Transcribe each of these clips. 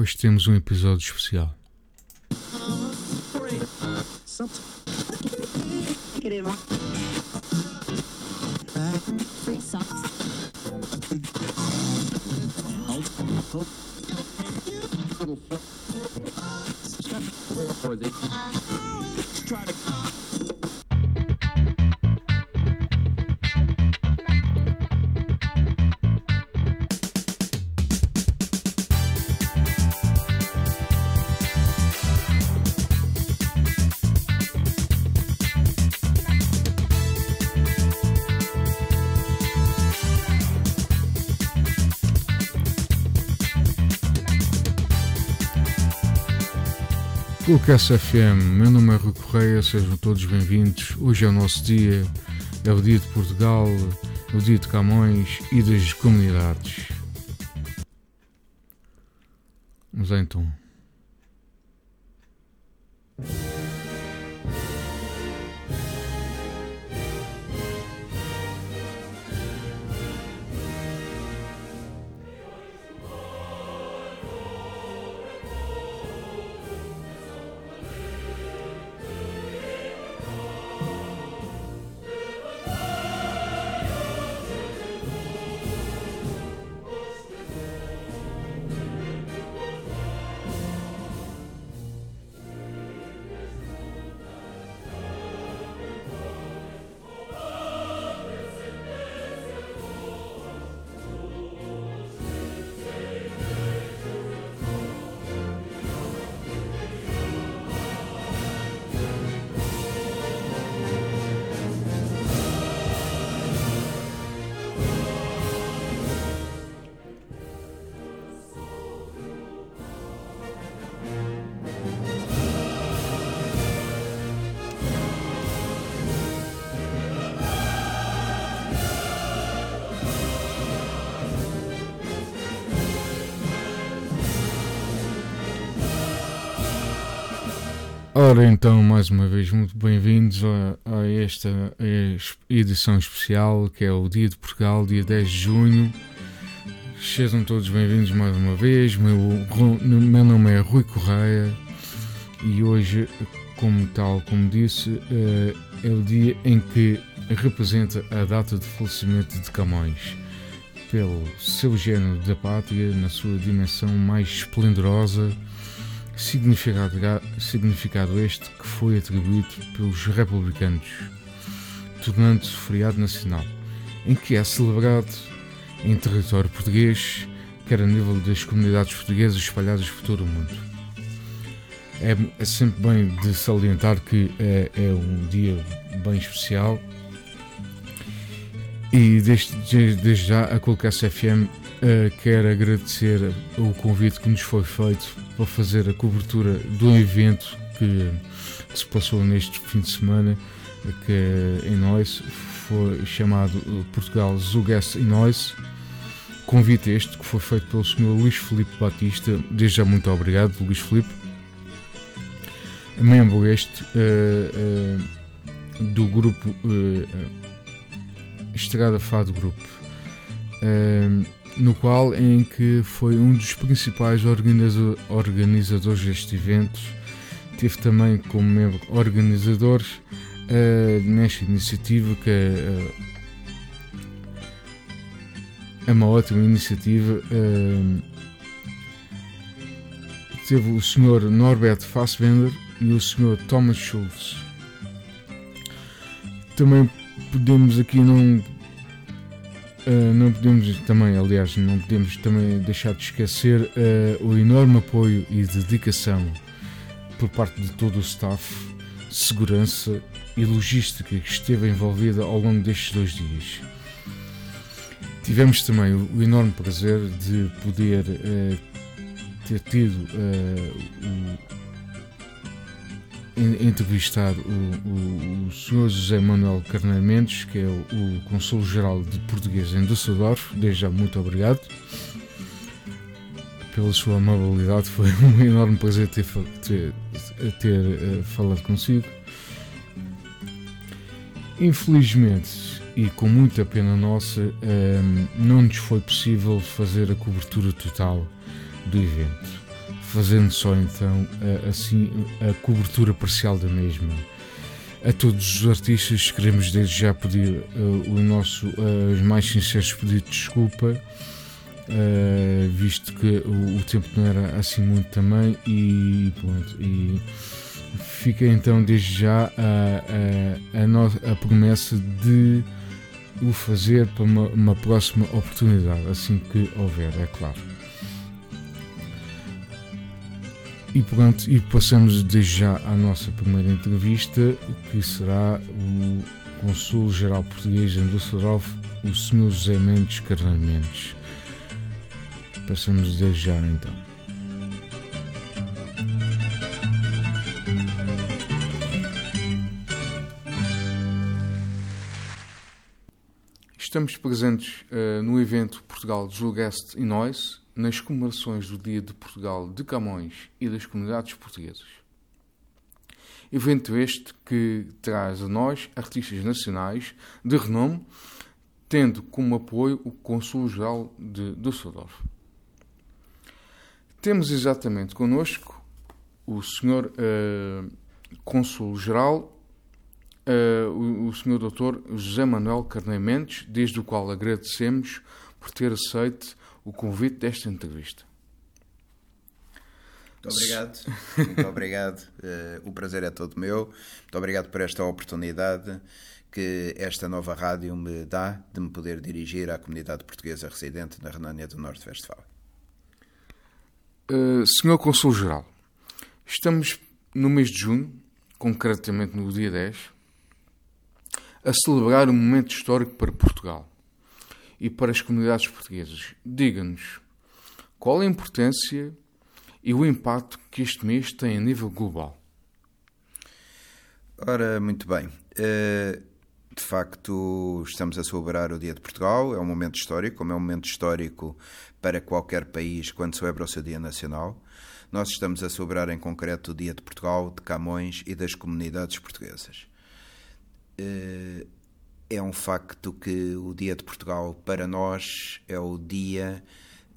Hoje temos um episódio especial. Coolcast FM, meu nome é Rui Correia, sejam todos bem-vindos. Hoje é o nosso dia, é o dia de Portugal, é o dia de Camões e das comunidades. Vamos lá então. Ora então, mais uma vez, muito bem-vindos a, a, esta edição especial que é o Dia de Portugal, dia 10 de junho. Sejam todos bem-vindos mais uma vez. Meu, meu nome é Rui Correia e hoje, como tal, como disse, eh, é o dia em que representa a data de falecimento de Camões, pelo seu género da pátria, na sua dimensão mais esplendorosa significado, significado este que foi atribuído pelos republicanos, tornando-se feriado nacional, em que é celebrado em território português, quer a nível das comunidades portuguesas espalhadas por todo o mundo. É, é sempre bem de salientar que é, é um dia bem especial e desde, desde já a Colcast FM uh, quer agradecer o convite que nos foi feito para fazer a cobertura do evento que, que se passou neste fim de semana, que é em nós foi chamado Portugal Zugest em nós. Convite este que foi feito pelo Sr. Luís Felipe Batista. Desde já muito obrigado, Luís Felipe. Membro este uh, uh, do grupo Estrada Fado Group. No qual em que foi um dos principais organizadores deste evento. Teve também como membro organizador uh, nesta iniciativa que uh, é uma ótima iniciativa. Uh, teve o Sr. Norbert Fassbender e o Sr. Thomas Schultz. Também podemos aqui não Uh, não podemos também, aliás, não podemos também deixar de esquecer uh, o enorme apoio e dedicação por parte de todo o staff, segurança e logística que esteve envolvida ao longo destes dois dias. Tivemos também o, o enorme prazer de poder uh, ter tido o entrevistar o, o, o Sr. José Manuel Carneiro Mendes, que é o, o Consul-Geral de Português em Düsseldorf. Desde já, muito obrigado pela sua amabilidade. Foi um enorme prazer ter, ter, ter uh, falado consigo. Infelizmente, e com muita pena nossa, um, ehm, não nos foi possível fazer a cobertura total do evento fazendo só então assim a cobertura parcial da mesma. A todos os artistas queremos desde já pedir o nosso os mais sinceros pedidos de desculpa Uh, visto que o, o, tempo não era assim muito também e pronto e fica então desde já a, a, a, no, a promessa de o fazer para uma, uma, próxima oportunidade assim que houver, é claro e pronto, e passamos desde já à nossa primeira entrevista que será o Consul-Geral Português de Düsseldorf, o Sr. José Mendes Carneiro Mendes Passamos desde já então. Estamos presentes uh, no evento Portugal Julgueste e Nós, nas comemorações do Dia de Portugal de Camões e das comunidades portuguesas. Evento este que traz a nós artistas nacionais de renome, tendo como apoio o Consul-Geral de Düsseldorf. Temos exatamente connosco o Sr. Uh, Cônsul-Geral, uh, o, o Sr. Dr. José Manuel Carneiro Mendes, desde o qual agradecemos por ter aceito o convite desta entrevista. Muito obrigado, muito obrigado. Uh, o prazer é todo meu. Muito obrigado por esta oportunidade que esta nova rádio me dá de me poder dirigir à comunidade portuguesa residente na Renânia do Norte-Westfália. Uh, Senhor Consul-Geral, estamos no mês de junho, concretamente no dia 10, a celebrar um momento histórico para Portugal e para as comunidades portuguesas. Diga-nos qual a importância e o impacto que este mês tem a nível global. Ora, muito bem. Uh, de facto, estamos a celebrar o Dia de Portugal, é um momento histórico, como é um momento histórico para qualquer país quando celebra o seu Dia Nacional. Nós estamos a celebrar em concreto o Dia de Portugal, de Camões e das comunidades portuguesas. É um facto que o Dia de Portugal, para nós, é o dia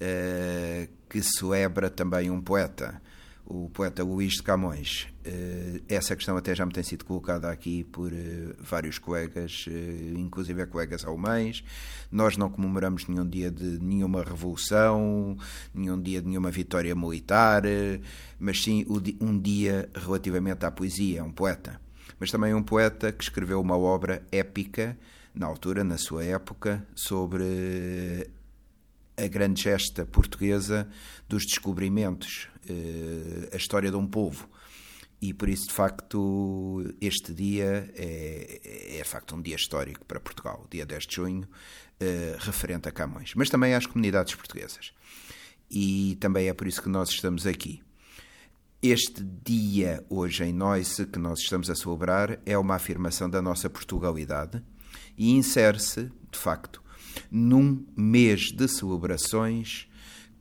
eh, que celebra também um poeta o poeta Luís de Camões. Eh, essa questão até já me tem sido colocada aqui por eh, vários colegas, inclusive colegas alemães. Nós não comemoramos nenhum dia de nenhuma revolução, nenhum dia de nenhuma vitória militar, mas sim um dia relativamente à poesia, um poeta. Mas também um poeta que escreveu uma obra épica, na altura, na sua época, sobre a grande gesta portuguesa dos descobrimentos, eh, a história de um povo. E por isso, de facto, este dia é, é de facto um dia histórico para Portugal, dia 10 de junho, eh, referente a Camões, mas também às comunidades portuguesas. E também é por isso que nós estamos aqui. Este dia, hoje em nós, que nós estamos a celebrar, é uma afirmação da nossa Portugalidade e insere-se, de facto, num mês de celebrações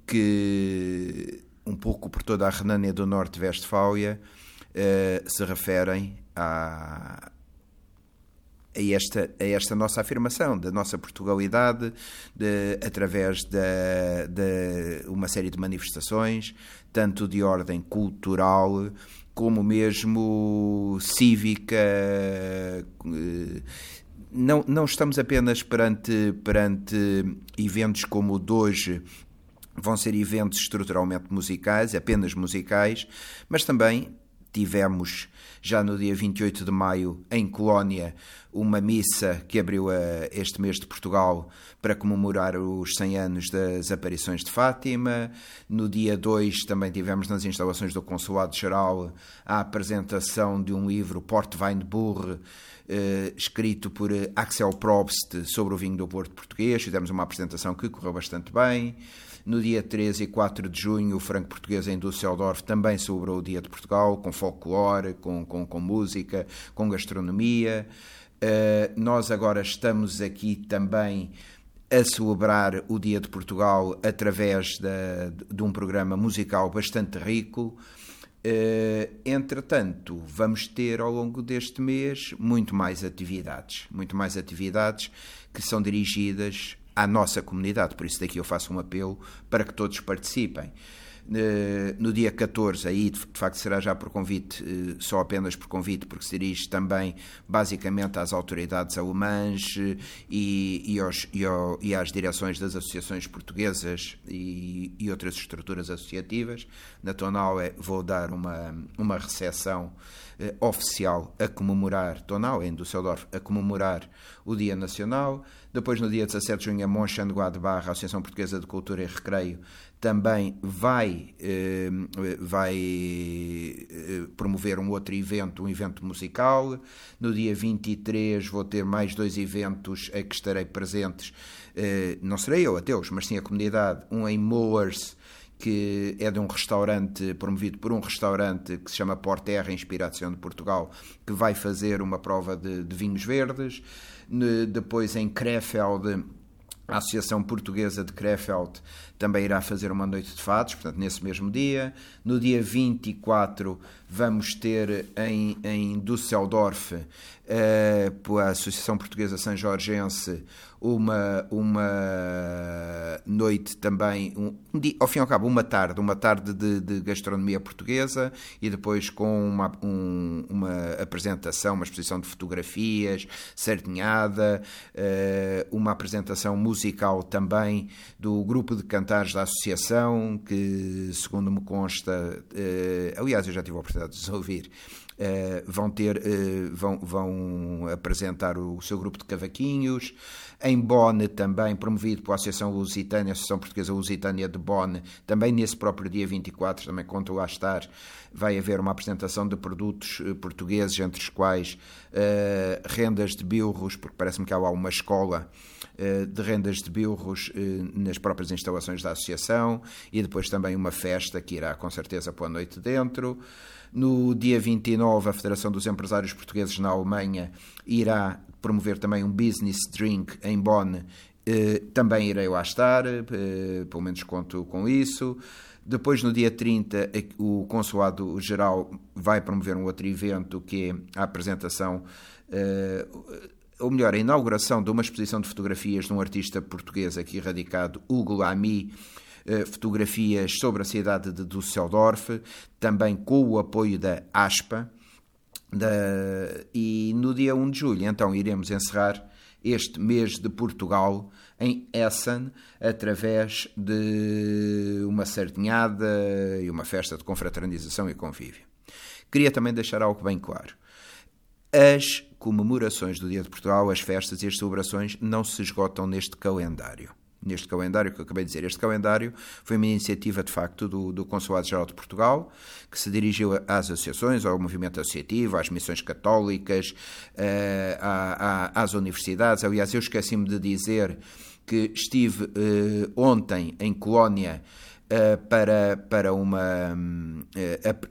que, um pouco por toda a Renânia do Norte-Westfália, uh, se referem a, a esta, a esta nossa afirmação da nossa Portugalidade de, através de, de uma série de manifestações, tanto de ordem cultural como mesmo cívica, eh, não, não estamos apenas perante, perante eventos como o de hoje, vão ser eventos estruturalmente musicais, apenas musicais, mas também tivemos já no dia 28 de maio em Colónia uma missa que abriu este mês de Portugal para comemorar os 100 anos das aparições de Fátima. No dia 2 também tivemos nas instalações do Consulado Geral a apresentação de um livro Port Weinburg eh, escrito por eh, Axel Probst sobre o vinho do Porto português. Fizemos uma apresentação que correu bastante bem. No dia 13 e 4 de junho, o Franco Português em Düsseldorf também celebrou o Dia de Portugal, com folclore, com, com, com música, com gastronomia. Uh, nós agora estamos aqui também a celebrar o Dia de Portugal através de, um programa musical bastante rico. Uh, entretanto, vamos ter ao longo deste mês muito mais atividades, muito mais atividades que são dirigidas à nossa comunidade. Por isso daqui eu faço um apelo para que todos participem. Eh, no dia 14, aí de facto será já por convite, eh, só apenas por convite, porque se dirige também basicamente às autoridades alemãs eh, e, e, aos, e, ao, e às direções das associações portuguesas e, e outras estruturas associativas. Na Tonal vou dar uma, uma recepção oficial a comemorar, Tonal em Düsseldorf, a comemorar o Dia Nacional. Depois, no dia 17 de junho, a Monchengladbach, a Associação Portuguesa de Cultura e Recreio, também vai, eh, vai eh, promover um outro evento, um evento musical. No dia 23 vou ter mais dois eventos a que estarei presentes. Eh, não serei eu, ateus, mas sim a comunidade. Um em Moors, que é de um restaurante, promovido por um restaurante que se chama Porterra, Inspiração de Portugal, que vai fazer uma prova de, de vinhos verdes. Depois em Krefeld a Associação Portuguesa de Krefeld também irá fazer uma noite de fados, portanto, nesse mesmo dia. No dia 24, vamos ter em, em Düsseldorf, uh, pela Associação Portuguesa São Jorgense, uma, uma noite também, um, um dia, ao fim e ao cabo, uma tarde, uma tarde de, de gastronomia portuguesa e depois com uma, um, uma apresentação, uma exposição de fotografias, sardinhada, uh, uma apresentação musical também do grupo de cantares da associação, que, segundo me consta, uh, aliás, eu já tive a oportunidade de ouvir, Uh, vão ter uh, vão, vão apresentar o seu grupo de cavaquinhos em Bonn também, promovido pela Associação Lusitânia, Associação Portuguesa Lusitânia de Bonn, também nesse próprio dia 24, também conto lá estar, vai haver uma apresentação de produtos eh, portugueses, entre os quais uh, rendas de bilros, porque parece-me que há lá uma escola uh, de rendas de bilros uh, nas próprias instalações da associação, e depois também uma festa que irá com certeza pela noite dentro. No dia 29, a Federação dos Empresários Portugueses na Alemanha irá promover também um business drink em Bonn, eh, também irei lá estar, eh, pelo menos conto com isso. Depois, no dia 30, o Consulado-Geral vai promover um outro evento que é a apresentação, eh, ou melhor, a inauguração de uma exposição de fotografias de um artista português aqui radicado, Hugo Lamy, fotografias sobre a cidade de Düsseldorf, também com o apoio da ASPA. Da, e no dia 1 de julho, então, iremos encerrar este mês de Portugal em Essen, através de uma sardinhada e uma festa de confraternização e convívio. Queria também deixar algo bem claro. As comemorações do Dia de Portugal, as festas e as celebrações não se esgotam neste calendário neste calendário que eu acabei de dizer. Este calendário foi uma iniciativa, de facto, do, do Consulado-Geral de Portugal, que se dirigiu às associações, ao movimento associativo, às missões católicas, uh, à, à, às universidades. Aliás, eu esqueci-me de dizer que estive uh, ontem em Colónia Uh, para, para, uma,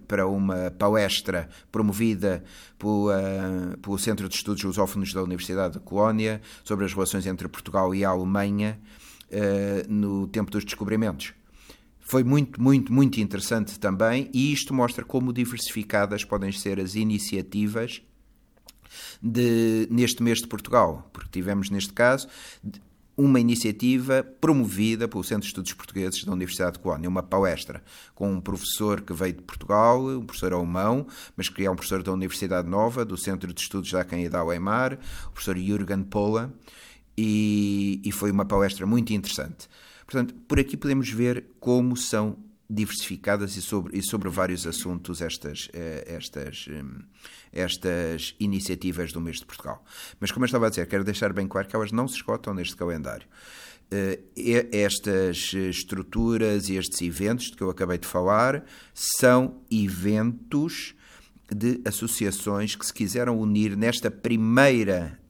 para uma palestra promovida pelo, uh, pelo Centro de Estudos Lusófonos da Universidade de Colónia sobre as relações entre Portugal e a Alemanha no tempo dos descobrimentos. Foi muito, muito, muito interessante também, e isto mostra como diversificadas podem ser as iniciativas de, neste mês de Portugal, porque tivemos, neste caso, uma iniciativa promovida pelo Centro de Estudos Portugueses da Universidade de Colónia, uma palestra com um professor que veio de Portugal, um professor alemão, mas que é um professor da Universidade Nova, do Centro de Estudos da Canidá Weimar, o professor Jürgen Pola, e, e foi uma palestra muito interessante. Portanto, por aqui podemos ver como são diversificadas e sobre, e sobre vários assuntos estas, eh, estas, hum, estas iniciativas do mês de Portugal. Mas, como eu estava a dizer, quero deixar bem claro que elas não se esgotam neste calendário. Eh, estas estruturas e estes eventos de que eu acabei de falar são eventos de associações que se quiseram unir nesta primeira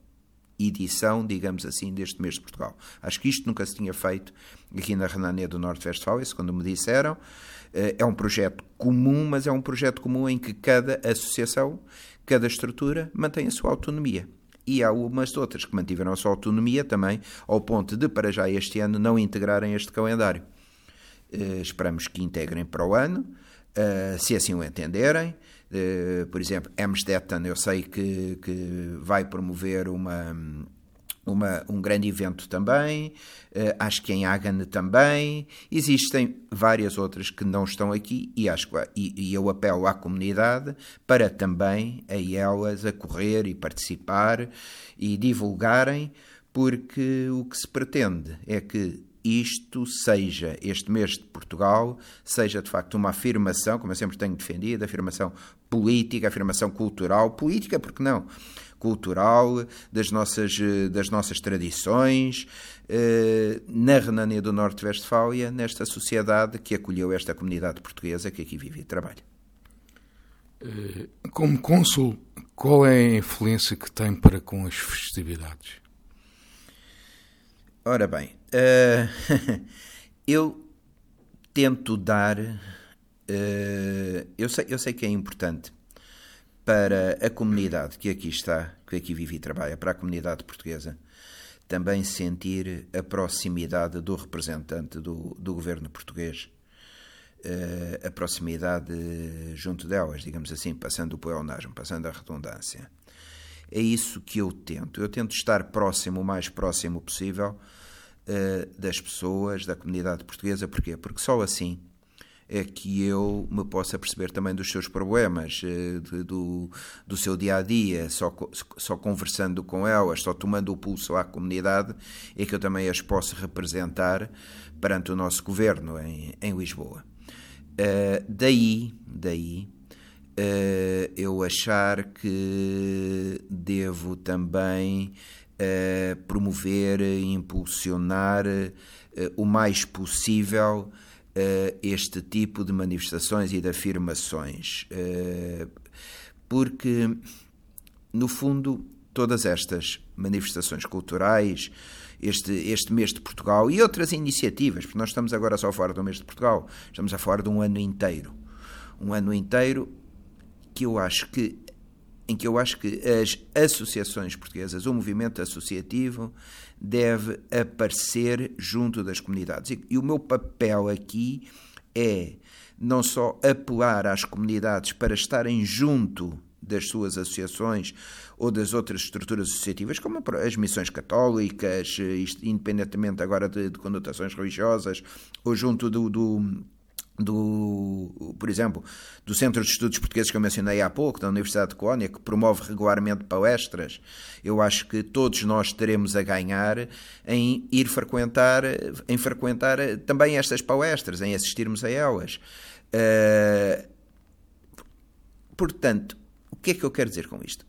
edição, digamos assim, deste mês de Portugal. Acho que isto nunca se tinha feito aqui na Renânia do Norte-Westfália, quando me disseram. Eh, é um projeto comum, mas é um projeto comum em que cada associação, cada estrutura mantém a sua autonomia. E há umas outras que mantiveram a sua autonomia também, ao ponto de, para já este ano, não integrarem este calendário. Eh, esperamos que integrem para o ano, eh, se assim o entenderem. Uh, por exemplo, Amstetten, eu sei que, que vai promover uma, uma, um grande evento também, uh, acho que em Hagen também, existem várias outras que não estão aqui e, acho, e, e eu apelo à comunidade para também a elas correr e participar e divulgarem, porque o que se pretende é que isto seja, este mês de Portugal, seja de facto uma afirmação, como eu sempre tenho defendido, afirmação política, afirmação cultural, política, porque não? cultural, das nossas, das nossas tradições, eh, na Renânia do Norte-Vestfália, nesta sociedade que acolheu esta comunidade portuguesa que aqui vive e trabalha. Eh, como cônsul, qual é a influência que tem para com as festividades? Ora bem, eu tento dar. eu, sei, eu sei que é importante para a comunidade que aqui está, que aqui vive e trabalha, para a comunidade portuguesa, também sentir a proximidade do representante do, do governo português, uh, a proximidade junto delas, digamos assim, passando o pleonasmo, passando a redundância. É isso que eu tento. Eu tento estar próximo, o mais próximo possível, uh, das pessoas, da comunidade portuguesa. Porquê? Porque só assim é que eu me possa perceber também dos seus problemas, eh, de, do, do seu dia a dia, só, só conversando com elas, só tomando o pulso à comunidade, é que eu também as posso representar perante o nosso governo em, em Lisboa. Uh, daí, daí uh, eu achar que devo também uh, promover, impulsionar o mais possível uh, este tipo de manifestações e de afirmações. Uh, porque, no fundo, todas estas manifestações culturais, este, este mês de Portugal e outras iniciativas, porque nós estamos agora só a falar do mês de Portugal, estamos a falar de um ano inteiro. Um ano inteiro que eu acho que em que eu acho que as associações portuguesas, o movimento associativo, deve aparecer junto das comunidades. E, e o meu papel aqui é não só apelar às comunidades para estarem junto das suas associações ou das outras estruturas associativas, como as missões católicas, independentemente agora de, de conotações religiosas, ou junto do, do do, por exemplo, do Centro de Estudos Portugueses que eu mencionei há pouco, da Universidade de Colónia, que promove regularmente palestras, eu acho que todos nós teremos a ganhar em ir frequentar, em frequentar também estas palestras, em assistirmos a elas. Uh, portanto, o que é que eu quero dizer com isto?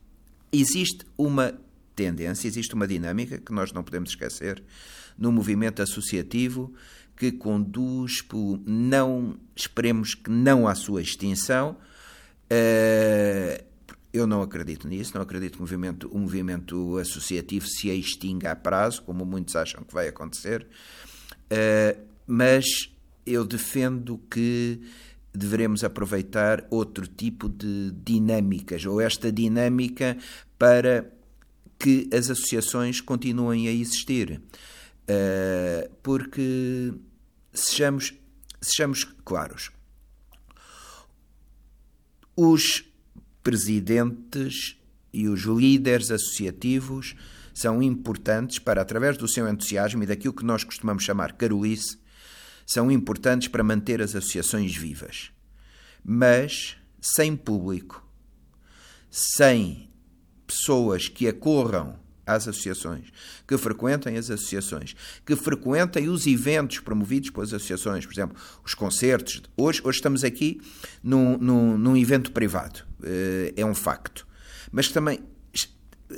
Existe uma tendência, existe uma dinâmica que nós não podemos esquecer no movimento associativo que conduz por não, esperemos que não à sua extinção. Uh, eu não acredito nisso, não acredito que o movimento, o movimento associativo se extinga a prazo, como muitos acham que vai acontecer, uh, mas eu defendo que devemos aproveitar outro tipo de dinâmicas, ou esta dinâmica para que as associações continuem a existir. Uh, porque sejamos, sejamos claros, os presidentes e os líderes associativos são importantes para, através do seu entusiasmo e daquilo que nós costumamos chamar carolice, são importantes para manter as associações vivas. Mas sem público, sem pessoas que acorram às associações, que frequentem as associações, que frequentem os eventos promovidos pelas associações, por exemplo, os concertos. Hoje, hoje estamos aqui num, num, num evento privado, eh, é um facto. Mas também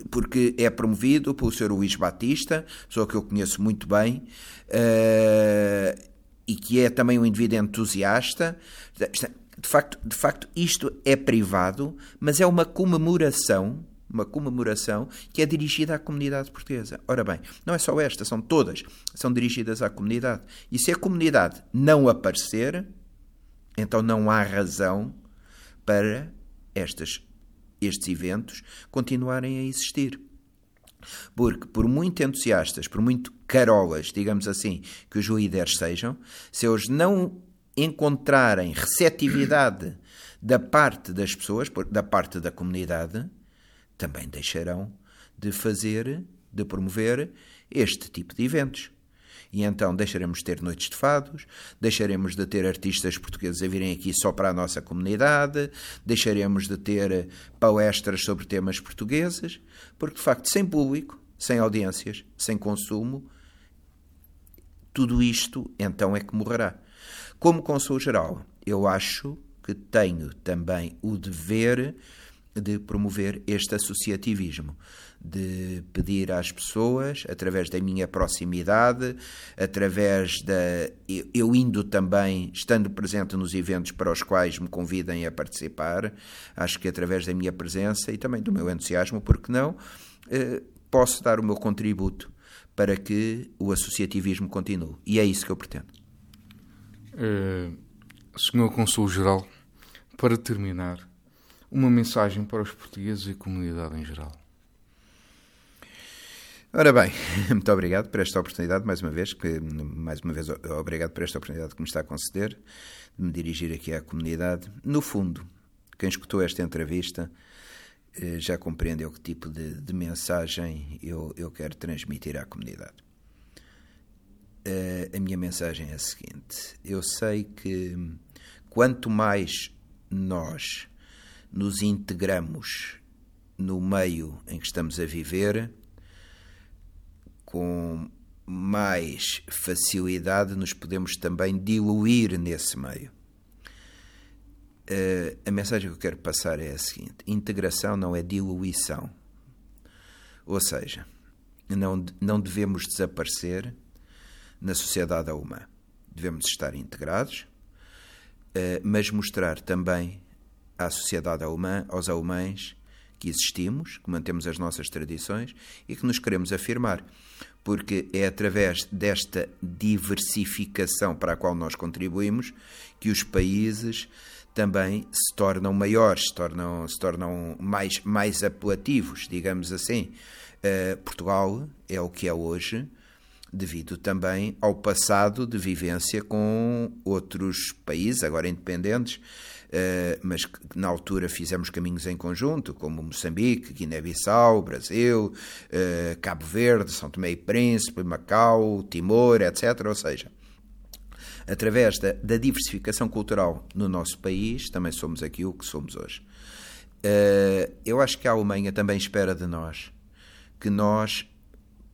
porque é promovido pelo Sr. Luís Batista, pessoa que eu conheço muito bem, uh, e que é também um indivíduo entusiasta. De facto, de facto, isto é privado, mas é uma comemoração uma comemoração que é dirigida à comunidade portuguesa. Ora bem, não é só esta, são todas, são dirigidas à comunidade. E se a comunidade não aparecer, então não há razão para estas, estes eventos continuarem a existir. Porque, por muito entusiastas, por muito carolas, digamos assim, que os líderes sejam, se eles não encontrarem receptividade da parte das pessoas, da parte da comunidade, também deixarão de fazer de promover este tipo de eventos. E então deixaremos de ter noites de fados, deixaremos de ter artistas portugueses a virem aqui só para a nossa comunidade, deixaremos de ter palestras sobre temas portugueses, porque de facto, sem público, sem audiências, sem consumo, tudo isto então é que morrerá. Como Consul Geral, eu acho que tenho também o dever de promover este associativismo, de pedir às pessoas, através da minha proximidade, através da. Eu indo também, estando presente nos eventos para os quais me convidem a participar, acho que através da minha presença e também do meu entusiasmo, porque não, eh, posso dar o meu contributo para que o associativismo continue. E é isso que eu pretendo. Uh, Senhor Consul-Geral, para terminar, uma mensagem para os portugueses e a comunidade em geral. Ora bem, muito obrigado por esta oportunidade, mais uma vez, que, mais uma vez, obrigado por esta oportunidade que me está a conceder, de me dirigir aqui à comunidade. No fundo, quem escutou esta entrevista eh, já compreendeu que tipo de, de mensagem eu, eu quero transmitir à comunidade. Uh, a minha mensagem é a seguinte: eu sei que quanto mais nós nos integramos no meio em que estamos a viver, com mais facilidade nos podemos também diluir nesse meio. Uh, a mensagem que eu quero passar é a seguinte: integração não é diluição. Ou seja, não, não devemos desaparecer na sociedade alemã. Devemos estar integrados, uh, mas mostrar também à sociedade alemã, aos alemães, que existimos, que mantemos as nossas tradições e que nos queremos afirmar. Porque é através desta diversificação para a qual nós contribuímos que os países também se tornam maiores, se tornam, se tornam mais, mais apelativos, digamos assim. Uh, Portugal é o que é hoje, devido também ao passado de vivência com outros países, agora independentes, mas que na altura fizemos caminhos em conjunto, como Moçambique, Guiné-Bissau, Brasil, uh, Cabo Verde, São Tomé e Príncipe, Macau, Timor, etc. Ou seja, através da, da, diversificação cultural no nosso país, também somos aqui o que somos hoje. Uh, eu acho que a Alemanha também espera de nós que nós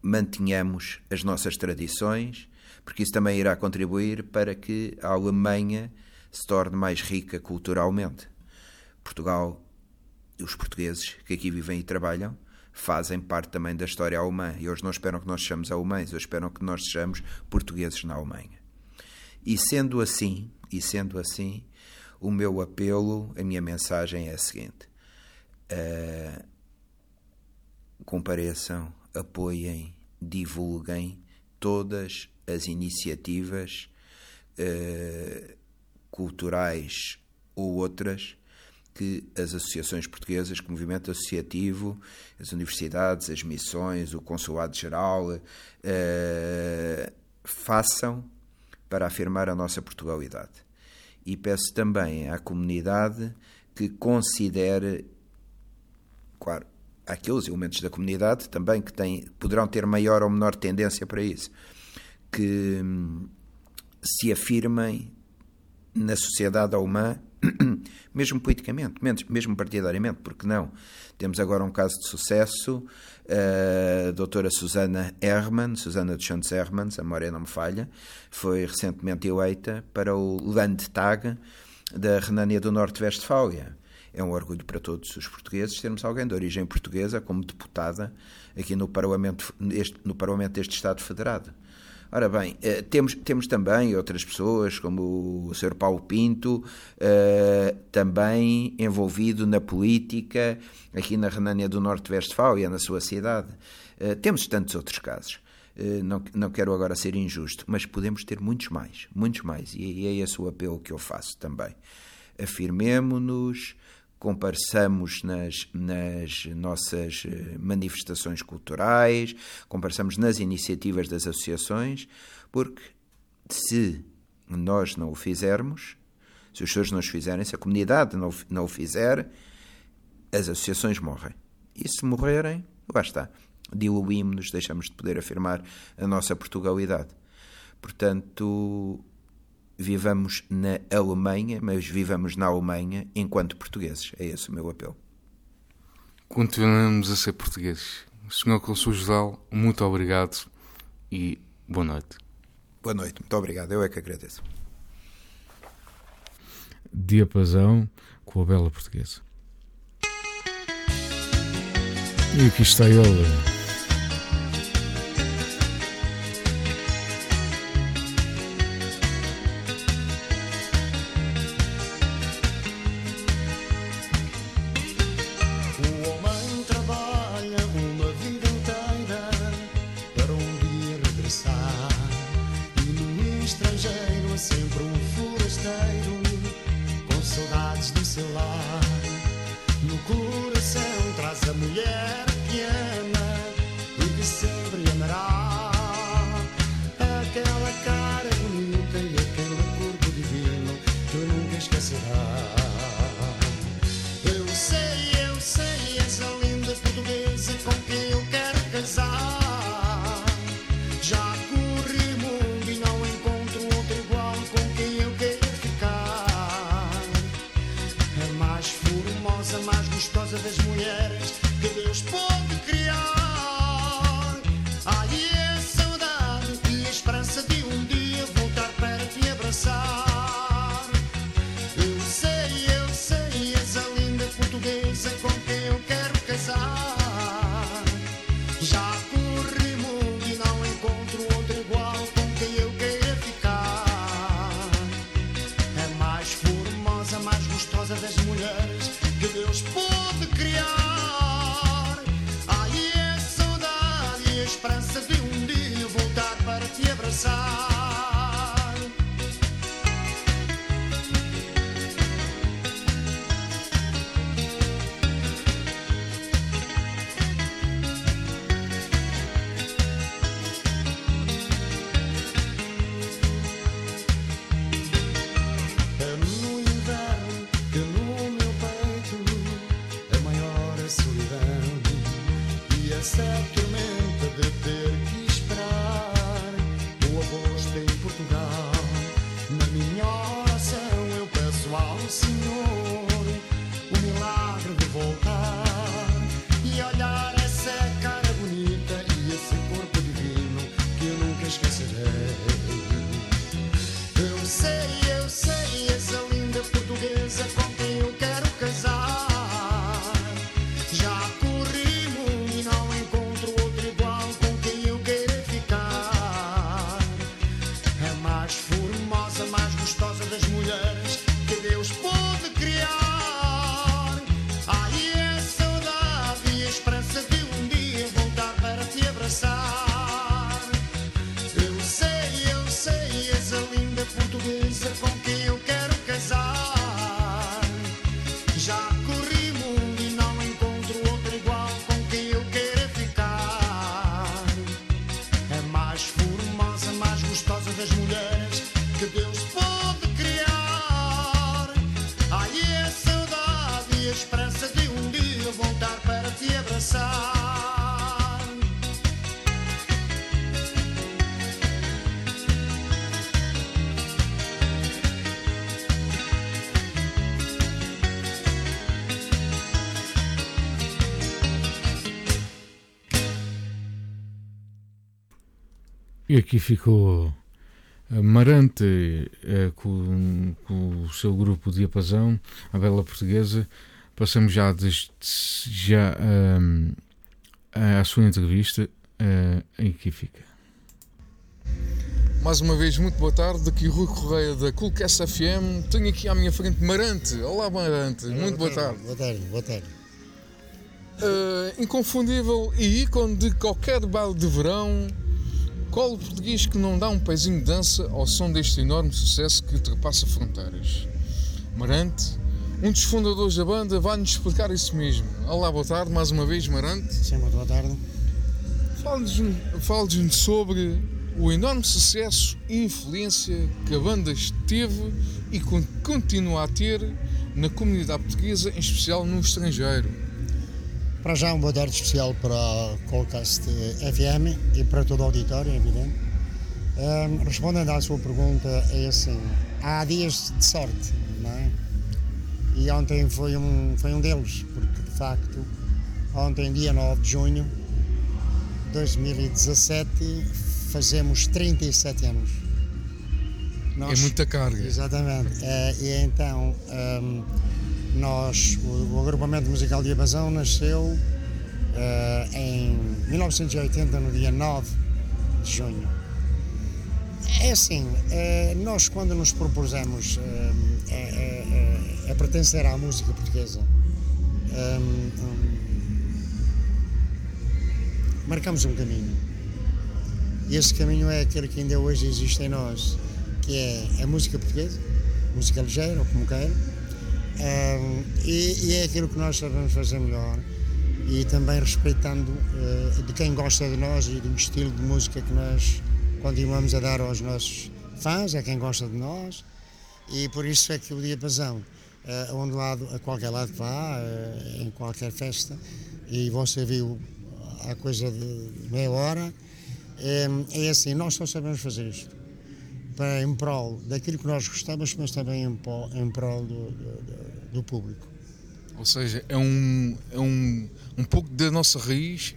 mantenhamos as nossas tradições, porque isso também irá contribuir para que a Alemanha se torne mais rica culturalmente. Portugal, os portugueses que aqui vivem e trabalham, fazem parte também da história alemã. E hoje não esperam que nós sejamos alemães, hoje esperam que nós sejamos portugueses na Alemanha. E sendo assim, e sendo assim, o meu apelo, a minha mensagem é a seguinte: uh, compareçam, apoiem, divulguem todas as iniciativas uh, culturais ou outras que as associações portuguesas, que o movimento associativo, as universidades, as missões, o consulado-geral, uh, façam para afirmar a nossa Portugalidade. E peço também à comunidade que considere, claro, aqueles elementos da comunidade também que têm, poderão ter maior ou menor tendência para isso, que hum, se afirmem na sociedade alemã, mesmo politicamente, mesmo partidariamente, porque não? Temos agora um caso de sucesso, a doutora Susana Hermann, Susana de Schantz Hermanns, a memória não me falha, foi recentemente eleita para o Landtag da Renânia do Norte-Westfália. É um orgulho para todos os portugueses termos alguém de origem portuguesa como deputada aqui no Parlamento, no Parlamento deste Estado Federado. Ora bem, eh, temos, temos também outras pessoas, como o Sr. Paulo Pinto, eh, também envolvido na política aqui na Renânia do Norte-Westfália, na sua cidade. Eh, temos tantos outros casos. Não, não quero agora ser injusto, mas podemos ter muitos mais, muitos mais, e é esse o apelo que eu faço também. Afirmemo-nos, compareçamos nas, nas nossas eh, manifestações culturais, compareçamos nas iniciativas das associações, porque se nós não o fizermos, se os senhores não os fizerem, se a comunidade não, não o fizer, as associações morrem. E se morrerem, lá está. diluímos-nos, deixamos de poder afirmar a nossa Portugalidade. Portanto, vivamos na Alemanha, mas vivamos na Alemanha enquanto portugueses. É esse o meu apelo. Continuamos a ser portugueses. Senhor Consul-Geral, muito obrigado e boa noite. Boa noite, muito obrigado. Eu é que agradeço. Diapasão com a bela portuguesa. E aqui está ele. the day. E aqui ficou Marante eh, com, com, o seu grupo Diapasão, a Bela Portuguesa. Passamos já, desde, já um, à sua entrevista. Uh, aqui fica. Mais uma vez, muito boa tarde. Aqui Rui Correia da Coolcast FM. Tenho aqui à minha frente Marante. Olá, Marante. Olá, muito boa tarde. Boa tarde, boa tarde. Uh, inconfundível e ícone de qualquer baile de verão qual o português que não dá um pezinho de dança ao som deste enorme sucesso que ultrapassa fronteiras? Marante, um dos fundadores da banda, vai-nos explicar isso mesmo. Olá, boa tarde, mais uma vez, Marante. Sim, muito boa tarde. Fale-nos fale sobre o enorme sucesso e influência que a banda teve e continua a ter na comunidade portuguesa, em especial no estrangeiro. Para já um boa tarde especial para o Colcast FM e para todo o auditório, é evidente. Um, respondendo à sua pergunta, é assim, há dias de sorte, não é? E ontem foi um, foi um deles, porque de facto, ontem, dia 9 de junho de 2017, fazemos 37 anos. Nós, é muita carga. Exatamente. É, e então, um, nós, o, o, agrupamento musical de Abasão nasceu uh, em 1980, no dia 9 de junho. É assim, uh, nós quando nos propusemos uh, a, a, a, pertencer à música portuguesa, um, um, marcamos um caminho. E esse caminho é aquele que ainda hoje existe em nós, que é a música portuguesa, música ligeira, ou como queira, um, e, e, é aquilo que nós sabemos fazer melhor e também respeitando uh, de quem gosta de nós e do estilo de música que nós continuamos a dar aos nossos fãs, a quem gosta de nós. E por isso é que o Diapasão, uh, onde lado, a qualquer lado vá, uh, em qualquer festa, e você viu há coisa de meia hora, é, é assim, nós só sabemos fazer isto para, em prol daquilo que nós gostamos, mas também em, prol, em prol do, do, do, público. Ou seja, é um, é um, um pouco da nossa raiz,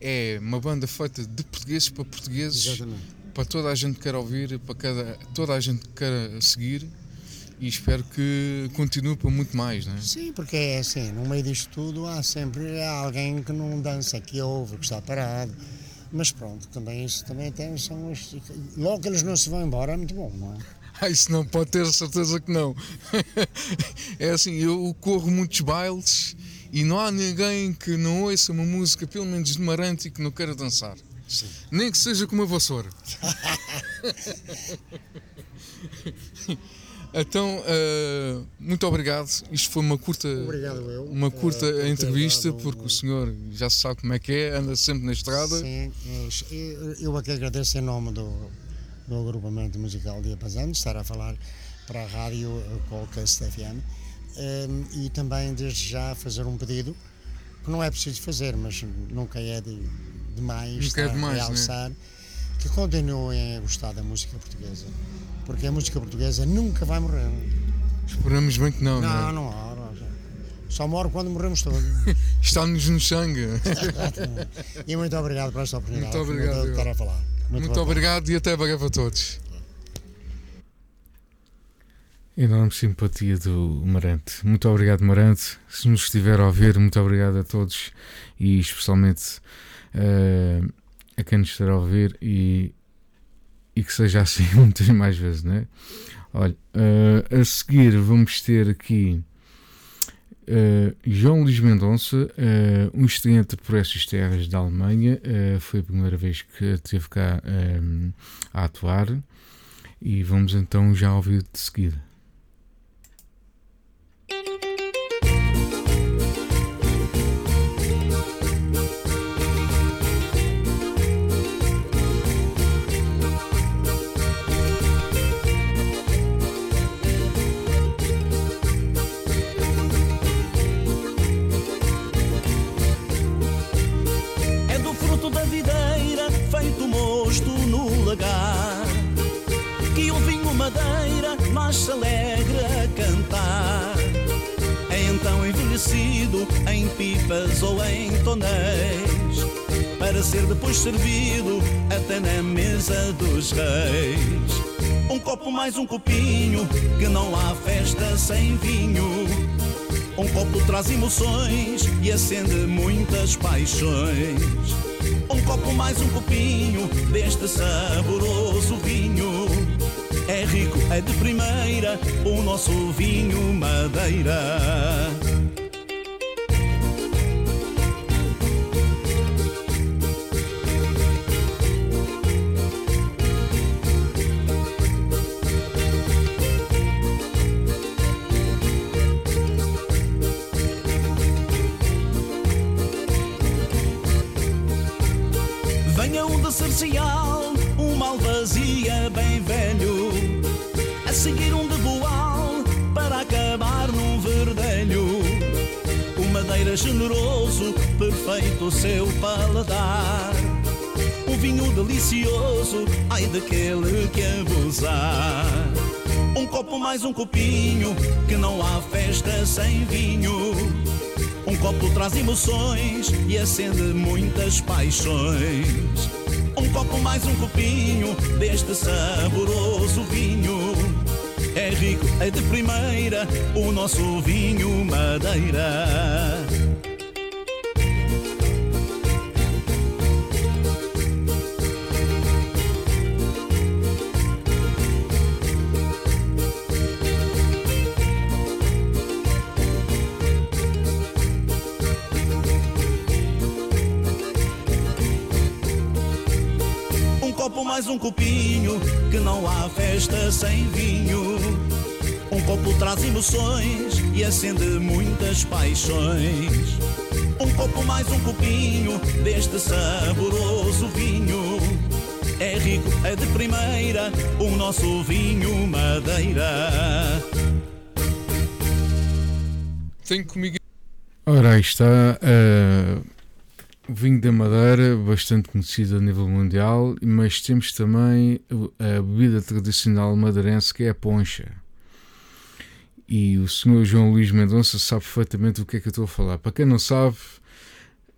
é uma banda feita de portugueses para portugueses, Exatamente. para toda a gente que quer ouvir, para cada, toda a gente que quer seguir e espero que continue para muito mais, não é? Sim, porque é assim, no meio disto tudo há sempre alguém que não dança, que ouve, que está parado mas pronto, também isso também tem, são os, logo que eles não se vão embora é muito bom, não é? Ah, isso não pode ter certeza que não. é assim, eu corro muitos bailes e não há ninguém que não ouça uma música, pelo menos de Marante, e que não queira dançar. Sim. Nem que seja com uma vassoura. Então, uh, muito obrigado. Isto foi uma curta, uma curta uh, entrevista, porque o senhor já sabe como é que é, anda sempre na estrada. Sim, eu aqui agradeço em nome do, do agrupamento musical de Apazano, estar a falar para a rádio Colcast FM um, eh, e também desde já fazer um pedido que não é preciso fazer, mas nunca é de, demais nunca é demais, realçar né? Que continuem a gostar da música portuguesa porque a música portuguesa nunca vai morrer. Esperamos bem que não, não, não é? Não, há, só morre quando morremos todos. Está-nos no sangue. e muito obrigado por esta oportunidade. Muito obrigado. Muito, estar a falar. Muito, muito obrigado e até breve a todos. Enorme simpatia do Marante. Muito obrigado, Marante. Se nos estiver a ouvir, muito obrigado a todos e especialmente uh, a quem nos estiver a ouvir e e que seja assim muitas mais vezes, não é? Olha, uh, a seguir vamos ter aqui uh, João Luís Mendonça, uh, um estudante por essas terras da Alemanha, foi a primeira vez que esteve cá a atuar e vamos então já ouvir de seguida. Envelhecido em pipas ou em tonéis, para ser depois servido até na mesa dos reis. Um copo mais um copinho, que não há festa sem vinho. Um copo traz emoções e acende muitas paixões. Um copo mais um copinho deste saboroso vinho é rico, é de primeira, o nosso vinho madeira. Venha um um malvazia bem velho seguir um de boal para acabar num verdelho. Uma Madeira generoso, perfeito o seu paladar. Um vinho delicioso, ai daquele que abusar. Um copo mais um copinho, que não há festa sem vinho. Um copo traz emoções e acende muitas paixões. Um copo mais um copinho deste saboroso vinho. É rico, é de primeira o nosso vinho madeira. Um copo mais um copinho, que não há festa sem vinho. Um copo traz emoções e acende muitas paixões. Um copo mais um copinho deste saboroso vinho. É rico, é de primeira o nosso vinho madeira. Tenho comigo. Ora, aí está. o vinho da Madeira, bastante conhecido a nível mundial, mas temos também o- a bebida tradicional madeirense que é a poncha. E o senhor João Luís Mendonça sabe perfeitamente do que é que eu estou a falar. Para quem não sabe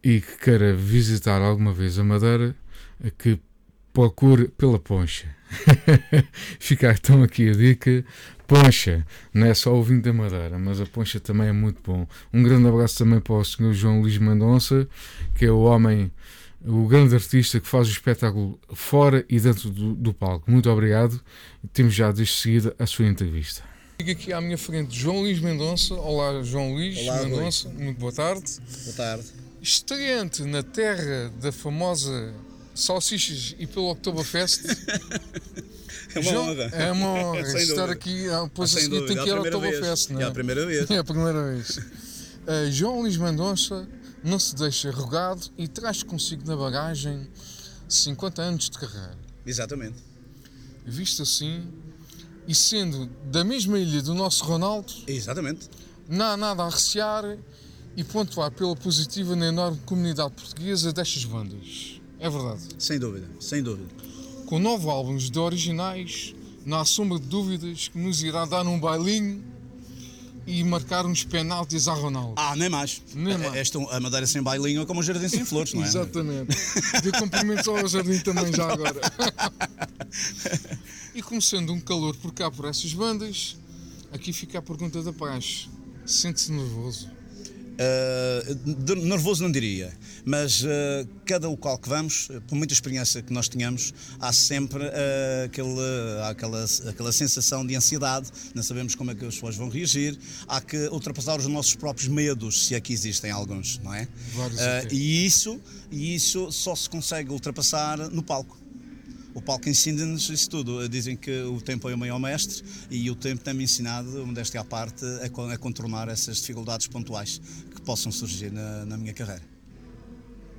e que queira visitar alguma vez a Madeira, que procure pela poncha. Fica então aqui a dica. Poncha, não é só o vinho da Madeira, mas a poncha também é muito bom. Um grande abraço também para o senhor João Luís Mendonça, que é o homem, o grande artista que faz o espetáculo fora e dentro do, do palco. Muito obrigado. Temos já desde seguida a sua entrevista. Fica aqui à minha frente João Luís Mendonça. Olá, João Luís Olá. Mendonça. Muito boa tarde. Boa tarde. Estreante na terra da famosa Salsichas e pelo Oktoberfest. É uma João- honra. É uma honra Sem estar dúvida. aqui. ah, Pois a Sem seguir dúvida, tem que ir é a ao. Oktoberfest, não É é? a primeira vez. É a primeira vez. Uh, João Luís Mendonça não se deixa rogado e traz consigo na bagagem 50 anos de carreira. Exatamente. Visto assim, e sendo da mesma ilha do nosso Ronaldo, Exatamente. não há nada a recear e pontuar pela positiva na enorme comunidade portuguesa destas bandas. É verdade. Sem dúvida. Sem dúvida. Com nove álbuns de originais, não há sombra de dúvidas que nos irá dar um bailinho e marcar uns penaltis a Ronaldo. Ah, nem mais. Nem mais. Esta, a madeira sem bailinho é como um jardim sem flores, não é? Exatamente. De cumprimentos ao jardim também já agora. e começando um calor por cá por essas bandas, aqui fica a pergunta da paz. Sente-se nervoso? Uh, nervoso não diria, mas uh, cada local que vamos, uh, por muita experiência que nós tenhamos, há sempre uh, aquele, aquela, aquela sensação de ansiedade, não sabemos como é que as pessoas vão reagir, há que ultrapassar os nossos próprios medos, se aqui existem alguns, não é? Até. e, isso, e isso só se consegue ultrapassar no palco. O palco ensina-nos isso tudo. Dizem que o tempo é o maior mestre e o tempo tem-me ensinado, modéstia à parte, a, con- a contornar essas dificuldades pontuais que possam surgir na, na minha carreira.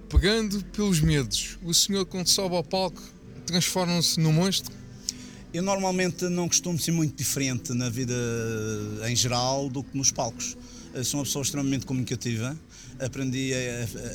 Pegando pelos medos, o senhor quando sobe ao palco transforma-se num monstro? Eu normalmente não costumo ser muito diferente na vida em geral do que nos palcos. Sou uma pessoa extremamente comunicativa. Aprendi,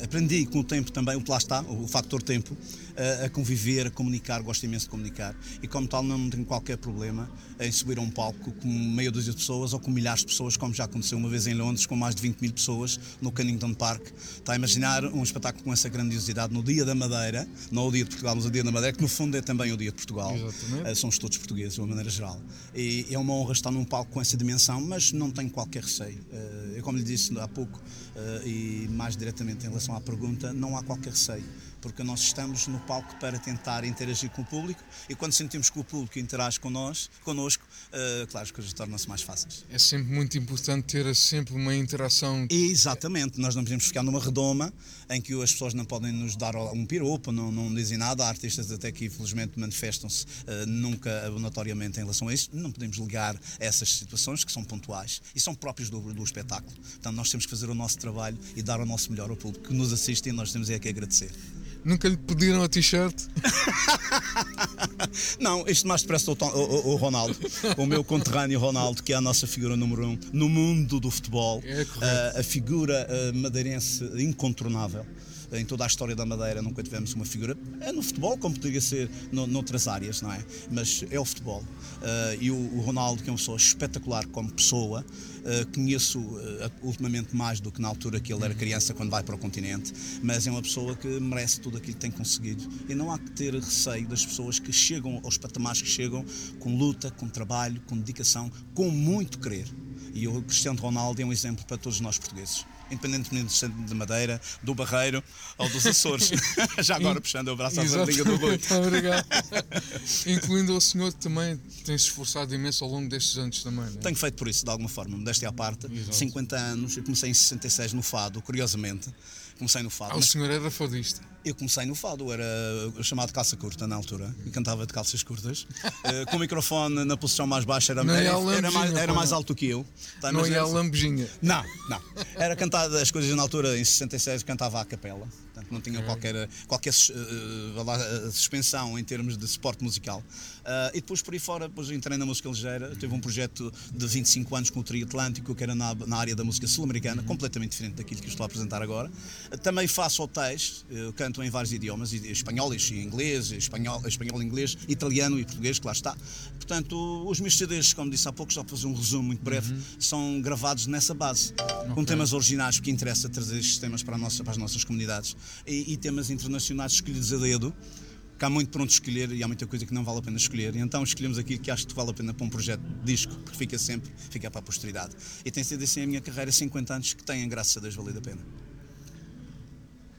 aprendi com o tempo também, o lá está, o fator tempo, a, a conviver, a comunicar. Gosto imenso de comunicar. E como tal, não tenho qualquer problema em subir a um palco com meia dúzia de pessoas ou com milhares de pessoas, como já aconteceu uma vez em Londres, com mais de 20 mil pessoas no Cannington Park. Está a imaginar um espetáculo com essa grandiosidade no Dia da Madeira, não o Dia de Portugal, mas o Dia da Madeira, que no fundo é também o Dia de Portugal. Exatamente. Eh, somos todos portugueses, de uma maneira geral. E é uma honra estar num palco com essa dimensão, mas não tenho qualquer receio. Eh, Eu, como lhe disse há pouco, eh, e mais diretamente em relação à pergunta, não há qualquer receio, porque nós estamos no palco para tentar interagir com o público e quando sentimos que o público interage com nós, connosco, eh, claro, as coisas tornam-se mais fáceis. É sempre muito importante ter sempre uma interação. Exatamente, nós não podemos ficar numa redoma em que as pessoas não podem nos dar um piropo, não, não dizem nada. Há artistas até que infelizmente manifestam-se eh, nunca notoriamente em relação a isso. Não podemos ligar a essas situações que são pontuais e são próprios do, do espetáculo. Portanto, nós temos que fazer o nosso trabalho e dar o nosso melhor ao público que nos assiste e nós temos é que agradecer. Nunca lhe pediram a t-shirt? Não, isto mais depressa o, o, o, Ronaldo, o meu conterrâneo Ronaldo, que é a nossa figura número um no mundo do futebol, é a, a figura madeirense incontornável em toda a história da Madeira nunca tivemos uma figura. É no futebol, como poderia ser no, noutras áreas, não é? Mas é o futebol. Uh, e o, o, Ronaldo, que é uma pessoa espetacular como pessoa, uh, conheço uh, ultimamente mais do que na altura que ele era criança, quando vai para o continente, mas é uma pessoa que merece tudo aquilo que tem conseguido. E não há que ter receio das pessoas que chegam aos patamares que chegam com luta, com trabalho, com dedicação, com muito querer. E o Cristiano Ronaldo é um exemplo para todos nós portugueses independentemente do centro de Madeira, do Barreiro ou dos Açores. Já agora puxando o braço à sardinha do Rui. Muito obrigado. Incluindo o senhor que também tem se esforçado imenso ao longo destes anos também. Não é? Tenho feito por isso, de alguma forma, modéstia à parte. Exato. 50 anos, eu comecei em 66 no Fado, curiosamente. Comecei no Fado. Ah, o senhor era fadista? Eu comecei no fado, era chamado calça curta na altura, e cantava de calças curtas, uh, com o microfone na posição mais baixa, era, era, era, mais, era mais, alto que eu. Tá, não ia a lambejinha. Não, não. Era cantar as coisas na altura, em 66, cantava à capela portanto não tinha qualquer, qualquer uh, suspensão em termos de suporte musical. Uh, e depois por aí fora, depois entrei na música ligeira, teve um projeto de 25 anos com o Trio Atlântico, que era na, na área da música sul-americana, uhum. completamente diferente daquilo que estou a apresentar agora. Uh, também faço hotéis, canto em vários idiomas, espanhol e inglês, espanhol, espanhol, inglês, italiano e português, que lá está. Portanto, os meus CDs, como disse há pouco, só para fazer um resumo muito breve, uhum. são gravados nessa base, okay. com temas originais, porque interessa trazer estes temas para, nossa, para as nossas comunidades e, e temas internacionais escolhidos a dedo que há muito pronto escolher e há muita coisa que não vale a pena escolher. E então escolhemos aquilo que acho que vale a pena para um projeto de disco, porque fica sempre, fica para a posteridade. E tem sido assim a minha carreira, 50 anos, que têm, graças a Deus, valido a pena.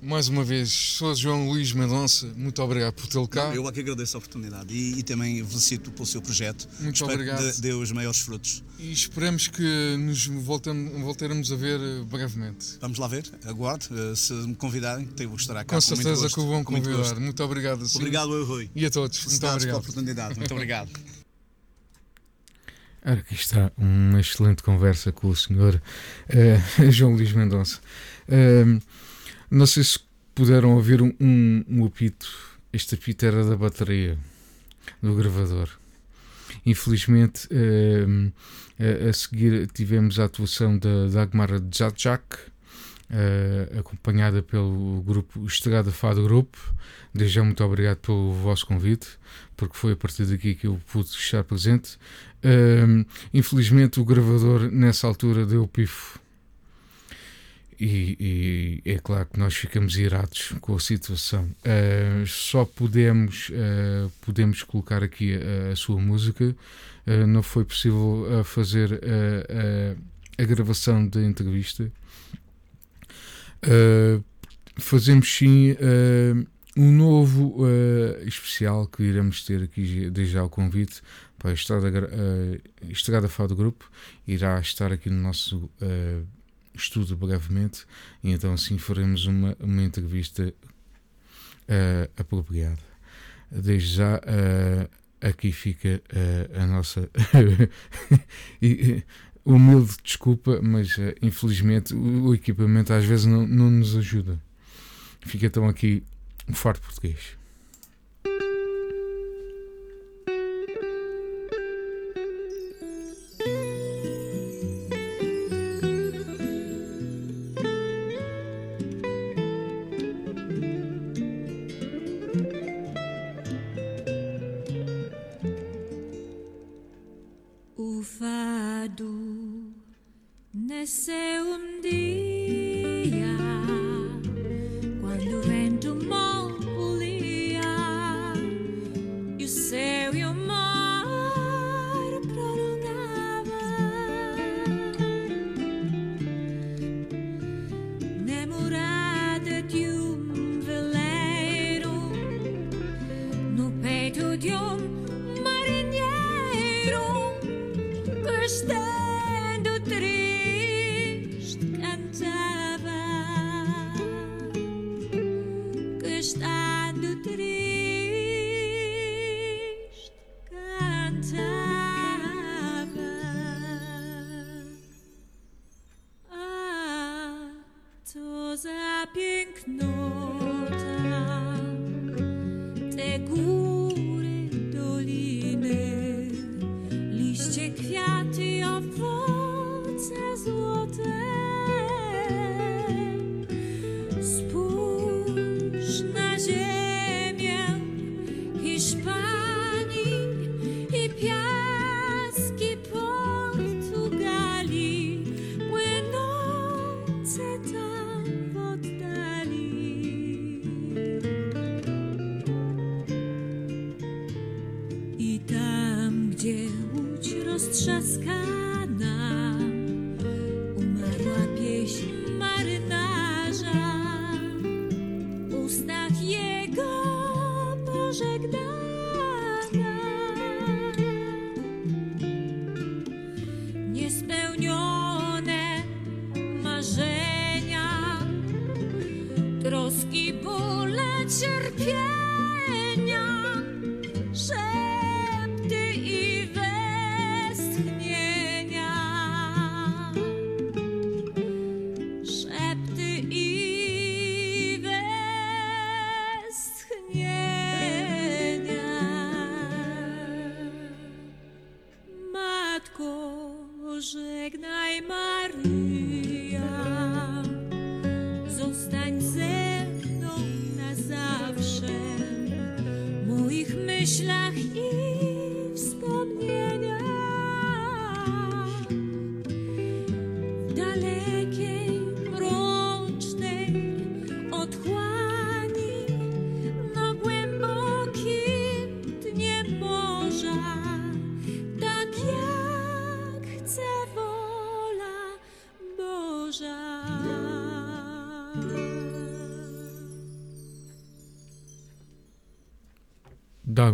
Mais uma vez, sou João Luís Mendonça, muito obrigado por tê-lo cá. eu aqui agradeço a oportunidade e, e também felicito pelo seu projeto. Muito Espero obrigado. Que dê, os maiores frutos. E esperamos que nos voltemos, voltaremos a ver eh, brevemente. Vamos lá ver, aguardo. Eh, se me convidarem, vou estar cá. Com, com certeza que o vão convidar. Muito, muito obrigado. Assim. Obrigado, eu, Rui. E a todos. Muito obrigado. pela oportunidade. Muito obrigado. Ora, aqui está uma excelente conversa com o senhor uh, João Luís Mendonça. Uh, não sei se puderam ouvir um, um, apito. Este apito era da bateria do gravador. Infelizmente, uh, a, a, seguir tivemos a atuação da Dagmar Dzadjak, uh, acompanhada pelo grupo Estrada Fado Grupo. Desde já muito obrigado pelo vosso convite, porque foi a partir daqui que eu pude estar presente. Uh, infelizmente, o gravador nessa altura deu pifo e, e, é claro que nós ficamos irados com a situação. Uh, só podemos, uh, podemos colocar aqui a, a sua música. Uh, não foi possível fazer a gravação da entrevista. fazemos sim um novo especial que iremos ter aqui desde já o convite para a Estrada, uh, Estrada Fado Grupo. Irá estar aqui no nosso estudo brevemente e então assim faremos uma, uma entrevista uh, apropriada. Desde já, uh, aqui fica uh, a nossa humilde desculpa, mas infelizmente o, o, equipamento às vezes não, não nos ajuda. Fica então aqui um farto português.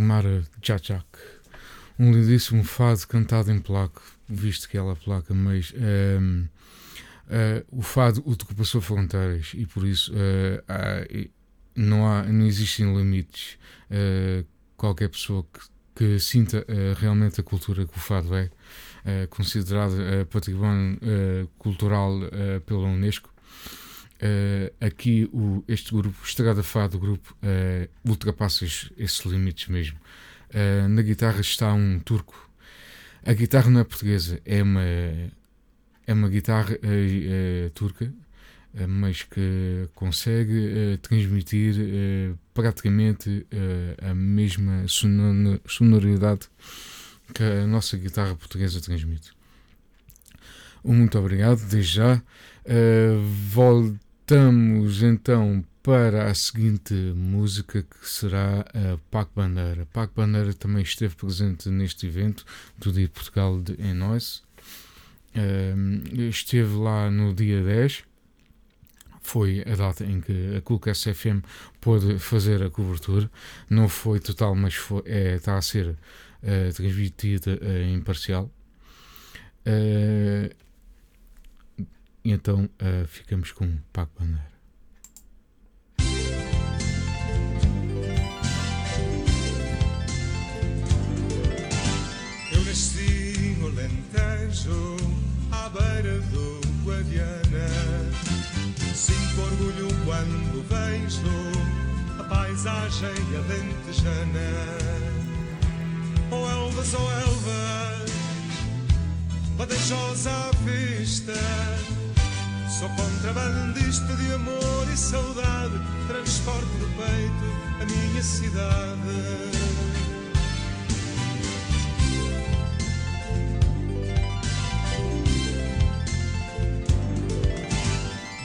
Dagmar Tchachak, um lindíssimo fado cantado em polaco, visto que ela é placa, mas um, ehm, uh, eh, o fado ultrapassou fronteiras e por isso uh, há, não, há, não existem limites. Uh, qualquer pessoa que, que sinta realmente a cultura que o fado é, considerado património cultural pela Unesco, Uh, aqui o, este grupo, Estrada Fado, do grupo, uh, ultrapassa esses limites mesmo. Uh, na guitarra está um turco. A guitarra não é portuguesa, é uma, é uma guitarra turca, mas que consegue transmitir praticamente a mesma sonoridade que a nossa guitarra portuguesa transmite. Muito obrigado, desde já. Uh, Voltamos então para a seguinte música que será a Pac Bandeira. Pac Bandeira também esteve presente neste evento do Dia de Portugal de, Nós. Uh, esteve lá no dia 10. Foi a data em que a Cool FM pôde fazer a cobertura. Não foi total, mas foi, é, está a ser uh, transmitida uh, em parcial. Uh, e então uh, ficamos com Paco Bandeira. Eu nasci no Alentejo, à beira do Guadiana. Sinto orgulho quando vejo a paisagem alentejana. Oh Elvas, oh Elvas, badejosa à vista Sou contrabandista de amor e saudade, transporto no peito a minha cidade.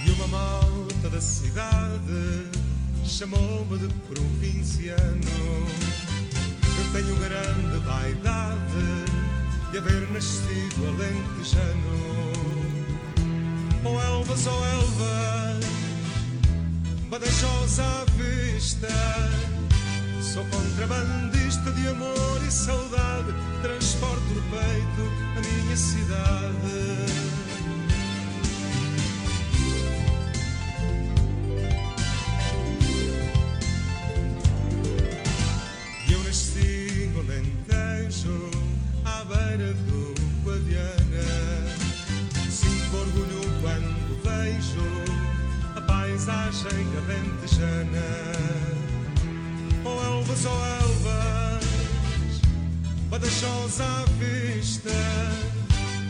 E uma malta da cidade chamou-me de provinciano. Eu tenho grande vaidade de haver nascido alentejano Oh Elvas, oh Elvas, Badajoz à vista. Sou contrabandista de amor e saudade, transporto no peito a minha cidade. Paisagem alentejana. Oh Elvas, oh Elvas, Badajoz à vista.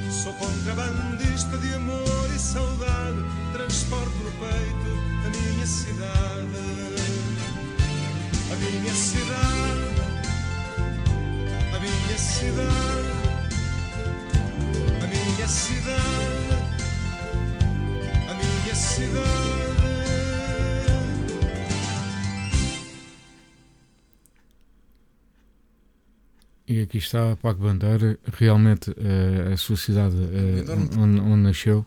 Sou contrabandista de amor aqui está Paco Bandeira, realmente uh, a sua cidade uh, onde, onde, nasceu,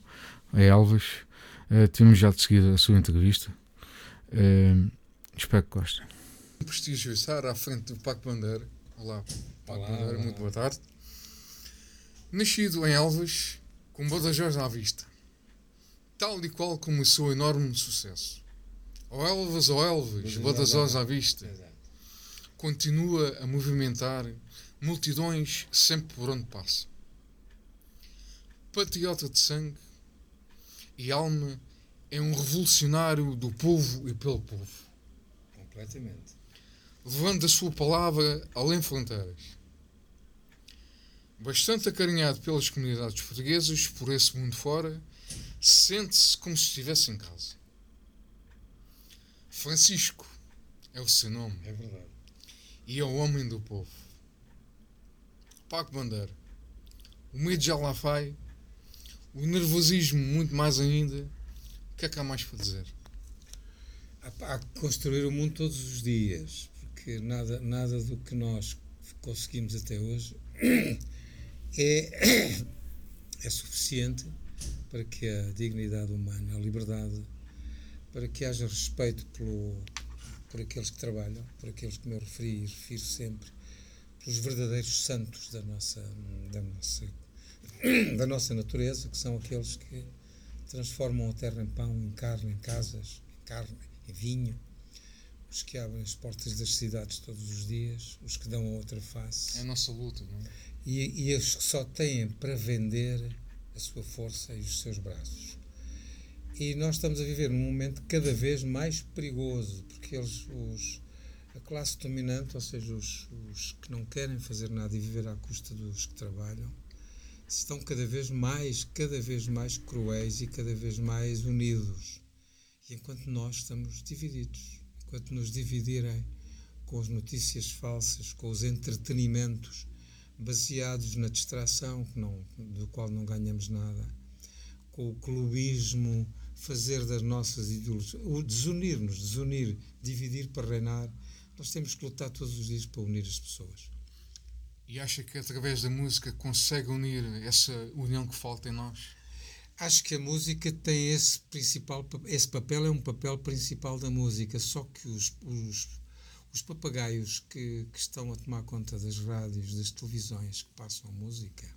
é Elvas. Uh, temos já de seguida a sua entrevista. espero que gostem. Um prestígio estar à frente do Paco Bandeira. Olá, Paco olá, Bandeira, olá. muito boa tarde. Nascido em Elvas, com Badajoz à vista, tal e qual como o seu enorme sucesso. Ou Elvas ou Elvas, Badajoz à vista. Continua a movimentar multidões sempre por onde passa. Patriota de sangue e alma é um revolucionário do povo e pelo povo. Completamente. Levando a sua palavra além fronteiras. Bastante acarinhado pelas comunidades portuguesas por esse mundo fora, sente-se como se estivesse em casa. Francisco é o seu nome. É verdade. E é o homem do povo. Paco Bandeira. O medo já lá vai. O nervosismo muito mais ainda. O que é que há mais para dizer? Há que construir o mundo todos os dias, porque nada, nada do que nós conseguimos até hoje é, é suficiente para que a dignidade humana, a liberdade, para que haja respeito pelo, por aqueles que trabalham, por aqueles que me referi e refiro sempre, os verdadeiros santos da nossa, da nossa, da nossa natureza, que são aqueles que transformam a terra em pão, em carne, em casas, em carne, em vinho, os que abrem as portas das cidades todos os dias, os que dão a outra face. É a nossa luta, não é? E, e os que só têm para vender a sua força e os seus braços. E nós estamos a viver num momento cada vez mais perigoso, porque eles, os, a classe dominante, ou seja, os, os que não querem fazer nada e viver à custa dos que trabalham, estão cada vez mais, cada vez mais cruéis e cada vez mais unidos. E enquanto nós estamos divididos, enquanto nos dividirem com as notícias falsas, com os entretenimentos baseados na distração, não, do qual não ganhamos nada, com o clubismo, fazer das nossas ideologias, desunir-nos, desunir, dividir para reinar, nós temos que lutar todos os dias para unir as pessoas. E acha que através da música consegue unir essa união que falta em nós? Acho que a música tem esse principal esse papel é um papel principal da música, só que os, os, os papagaios que, que estão a tomar conta das rádios, das televisões que passam música,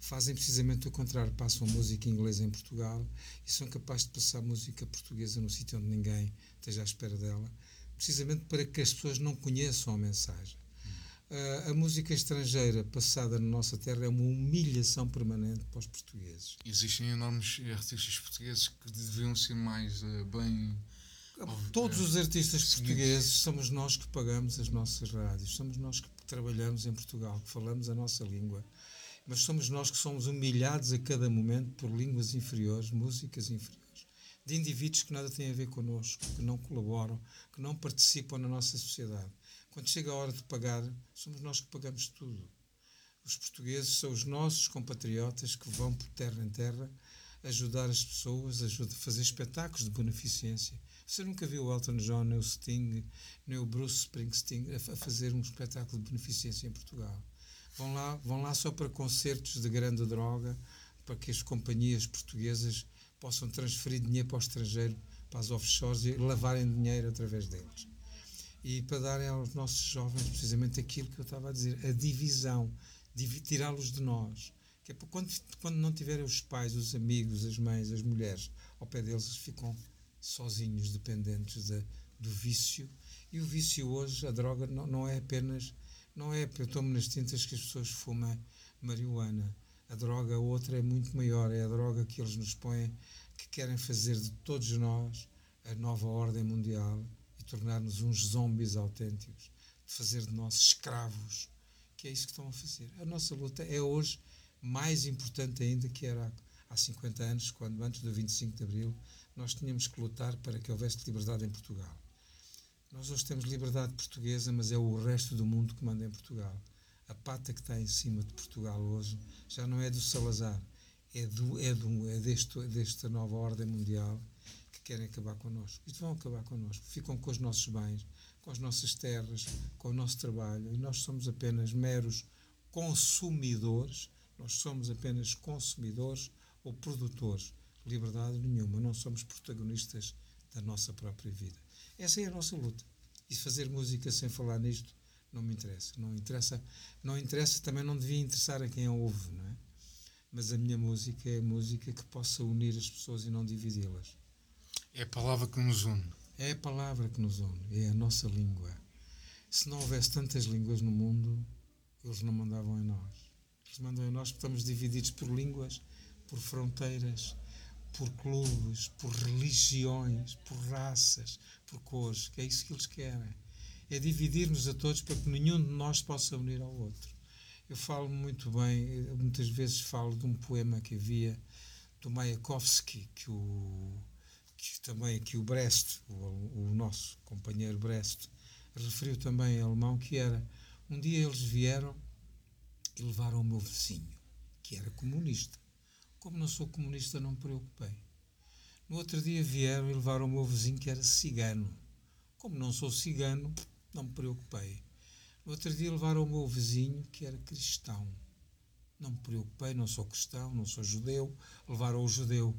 fazem precisamente o contrário, passam música inglesa em Portugal e são capazes de passar música portuguesa no sítio onde ninguém esteja à espera dela precisamente para que as pessoas não conheçam a mensagem. Uh, a música estrangeira passada na nossa terra é uma humilhação permanente para os portugueses. Existem enormes artistas portugueses que deviam ser mais uh, bem. Todos uh, os artistas portugueses somos nós que pagamos as nossas rádios, somos nós que trabalhamos em Portugal, que falamos a nossa língua, mas somos nós que somos humilhados a cada momento por línguas inferiores, músicas inferiores de indivíduos que nada têm a ver connosco, que não colaboram, que não participam na nossa sociedade. Quando chega a hora de pagar, somos nós que pagamos tudo. Os portugueses são os nossos compatriotas que vão por terra em terra ajudar as pessoas, ajudar a fazer espetáculos de beneficência. Você nunca viu o Elton John, nem o Sting, nem o Bruce Springsteen a fazer um espetáculo de beneficência em Portugal. Vão lá, vão lá só para concertos de grande droga, para que as companhias portuguesas possam transferir dinheiro para o estrangeiro, para as offshores e lavarem dinheiro através deles. E para darem aos nossos jovens precisamente aquilo que eu estava a dizer, a divisão, tirá-los de nós. Que é quando, quando não tiverem os pais, os amigos, as mães, as mulheres ao pé deles, eles ficam sozinhos, dependentes de, do vício. E o vício hoje, a droga, não, não é apenas. Não é, eu tomo nas tintas que as pessoas fumam marihuana a droga, outra é muito maior, é a droga que eles nos põem, que querem fazer de todos nós a nova ordem mundial e tornar-nos uns zombies autênticos, de fazer de nós escravos, que é isso que estão a fazer. A nossa luta é hoje mais importante ainda que era há 50 anos, quando antes do 25 de Abril, nós tínhamos que lutar para que houvesse liberdade em Portugal. Nós hoje temos liberdade portuguesa, mas é o resto do mundo que manda em Portugal. A pata que está em cima de Portugal hoje já não é do Salazar, é, do, é, do, é deste, desta nova ordem mundial que querem acabar connosco. E vão acabar connosco. Ficam com os nossos bens, com as nossas terras, com o nosso trabalho. E nós somos apenas meros consumidores. Nós somos apenas consumidores ou produtores. Liberdade nenhuma. Não somos protagonistas da nossa própria vida. Essa é a nossa luta. E fazer música sem falar nisto não me interessa. Não interessa, não interessa também não devia interessar a quem a ouve, não é? Mas a minha música é música que possa unir as pessoas e não dividi-las. É a palavra que nos une. É a palavra que nos une, é a nossa língua. Se não houvesse tantas línguas no mundo, eles não mandavam em nós. Eles mandam em nós porque estamos divididos por línguas, por fronteiras, por clubes, por religiões, por raças, por cores, que é isso que eles querem é dividir-nos a todos para que nenhum de nós possa unir ao outro. Eu falo muito bem, muitas vezes falo de um poema que havia do Mayakovsky, que, o, que também aqui o Brest, o, o nosso companheiro Brest, referiu também em alemão, que era, um dia eles vieram e levaram o meu vizinho, que era comunista. Como não sou comunista, não me preocupei. No outro dia vieram e levaram o meu vizinho, que era cigano. Como não sou cigano, não me preocupei. No outro dia levaram o meu vizinho, que era cristão. Não me preocupei, não sou cristão, não sou judeu. Levaram o judeu.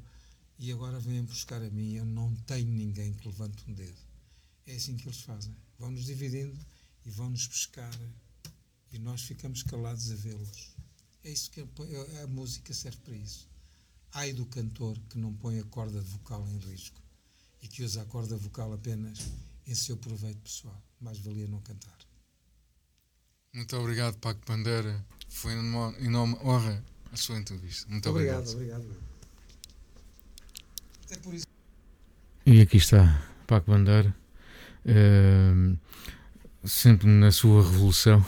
E agora vêm buscar a mim. Eu não tenho ninguém que levante um dedo. É assim que eles fazem. Vão-nos dividindo e vão-nos buscar. E nós ficamos calados a vê-los. É isso que a, a música serve para isso. Ai do cantor que não põe a corda vocal em risco e que usa a corda vocal apenas em seu proveito pessoal. Mais valia não cantar. Muito obrigado, Paco Bandeira. Foi uma enorme honra a sua entrevista. Muito obrigado. Obrigado, obrigado. É por isso. E aqui está Paco Bandeira. Uh, sempre na sua revolução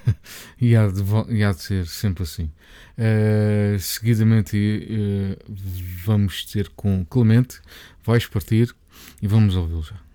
e, há de, e há de ser sempre assim. Uh, seguidamente uh, vamos ter com Clemente, vais partir e vamos ouvi-lo já.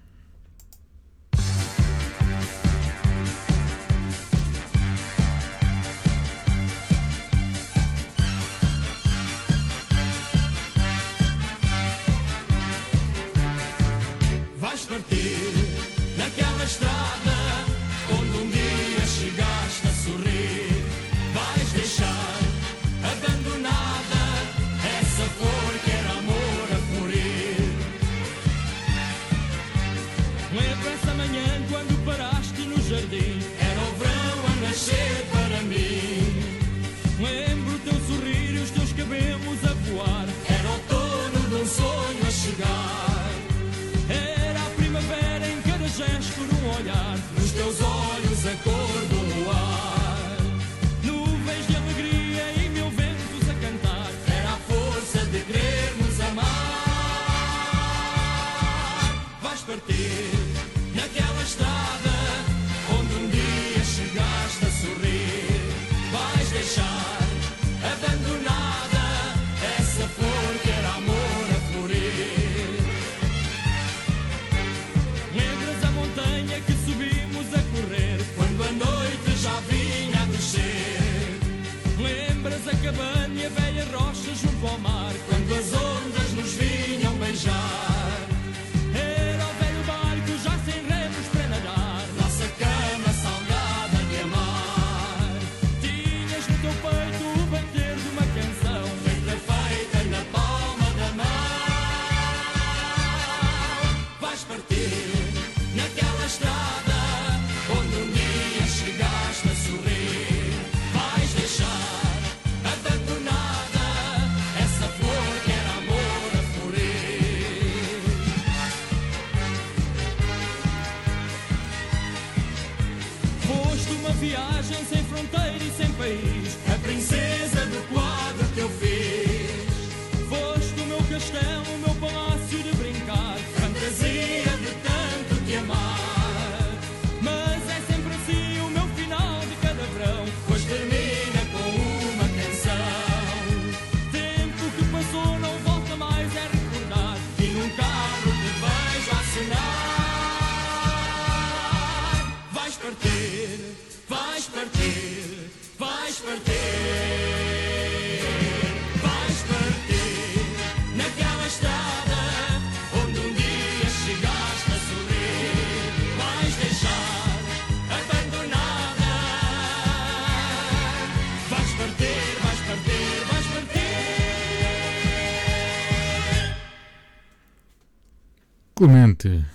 Clemente,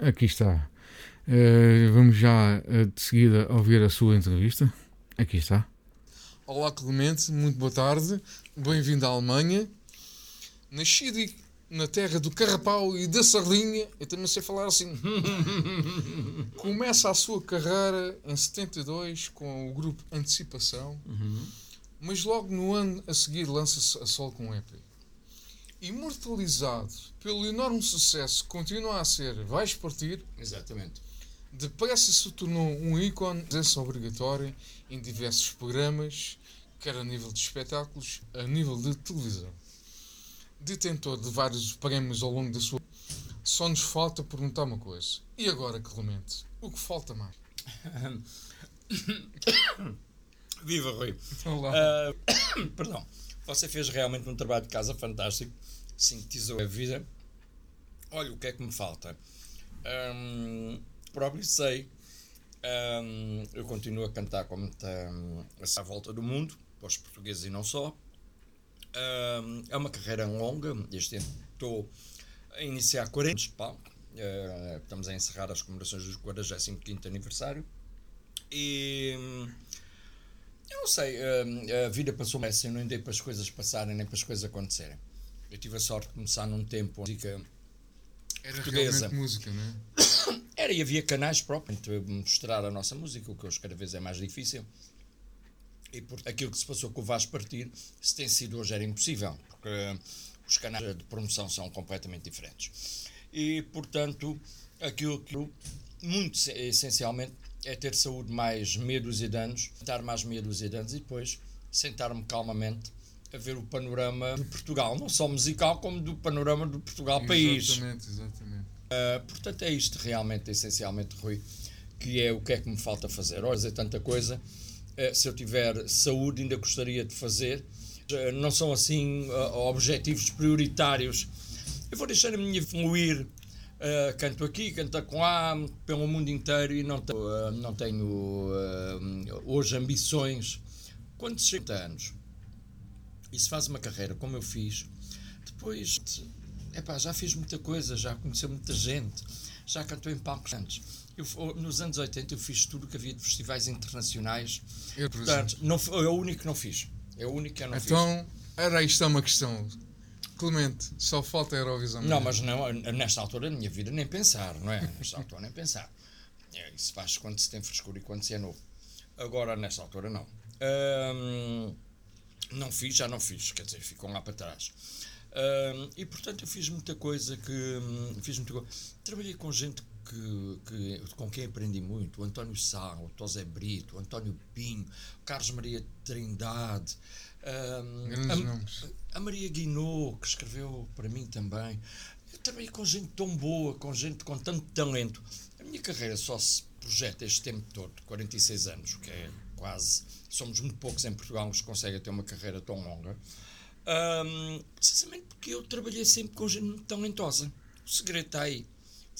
aqui está. Uh, vamos já uh, de seguida ouvir a sua entrevista. Aqui está. Olá Clemente, muito boa tarde. Bem-vindo à Alemanha. Nascido na terra do carrapau e da sardinha, eu também sei falar assim. Começa a sua carreira em 72 com o grupo Antecipação, uhum. mas logo no ano a seguir lança-se a sol com EP. Imortalizado pelo enorme sucesso que continua a ser Vais Partir. Exatamente. Depressa se tornou um ícone de presença obrigatória em diversos programas, quer a nível de espetáculos, a nível de televisão detentor de vários prémios ao longo da sua só nos falta perguntar uma coisa. E agora, Clemente, o que falta mais? Viva, Rui. Olá. Uh, perdão. Você fez realmente um trabalho de casa fantástico. Sintetizou a vida. Olha, o que é que me falta? Próprio sei. Eu continuo a cantar como está um, à volta do mundo, para os portugueses e não só. É uma carreira longa. Este ano estou a iniciar 40 anos. Uh, estamos a encerrar as comemorações do 45 aniversário. E eu não sei, uh, a vida passou assim, eu não dei para as coisas passarem nem para as coisas acontecerem. Eu tive a sorte de começar num tempo música era portuguesa. música, não é? Era e havia canais próprios para mostrar a nossa música, o que hoje cada vez é mais difícil. E por aquilo que se passou com o Vaz Partir, se tem sido hoje era impossível, porque os canais de promoção são completamente diferentes. E, portanto, aquilo que muito essencialmente é ter saúde mais meia dúzia de anos, tentar mais meia dúzia de anos e depois sentar-me calmamente a ver o panorama de Portugal, não só musical, como do panorama do Portugal país. Exatamente, exatamente. Uh, portanto, é isto realmente, essencialmente, Rui, que é o que é que me falta fazer. Olha, dizer tanta coisa eh, se eu tiver saúde, ainda gostaria de fazer. Eh, não são assim objetivos prioritários. Eu vou deixar a minha fluir. Uh, canto aqui, canto com lá, pelo mundo inteiro e não tenho, uh, não tenho uh, hoje ambições. Quando chega anos e se faz uma carreira como eu fiz, depois epá, já fiz muita coisa, já conheceu muita gente, já cantou em palcos antes. Eu, nos anos 80 eu fiz tudo o que havia de festivais internacionais. Eu, Portanto, não, é o único que não fiz. É o único que eu não então, fiz. Então, era isto é uma questão. Clemente, só falta a Eurovisão. Não, mas não, nesta altura da minha vida nem pensar, não é? Nesta altura nem pensar. É, isso faz quando se tem frescura e quando se é novo. Agora, nesta altura, não. Hum, não fiz, já não fiz, quer dizer, ficam lá para trás. E portanto eu fiz muita coisa que. Hum, fiz muita coisa. Trabalhei com gente que, que, com quem aprendi muito, o António Sá, o Tosé Brito, o António Pinho, o Carlos Maria Trindade, um, a, a, Maria Guinot, que escreveu para mim também. Eu trabalhei com gente tão boa, com gente com tanto talento. A minha carreira só se projeta este tempo todo, 46 anos, que é quase. Somos muito poucos em Portugal que conseguem ter uma carreira tão longa. Um, precisamente porque eu trabalhei sempre com gente talentosa. O segredo está aí.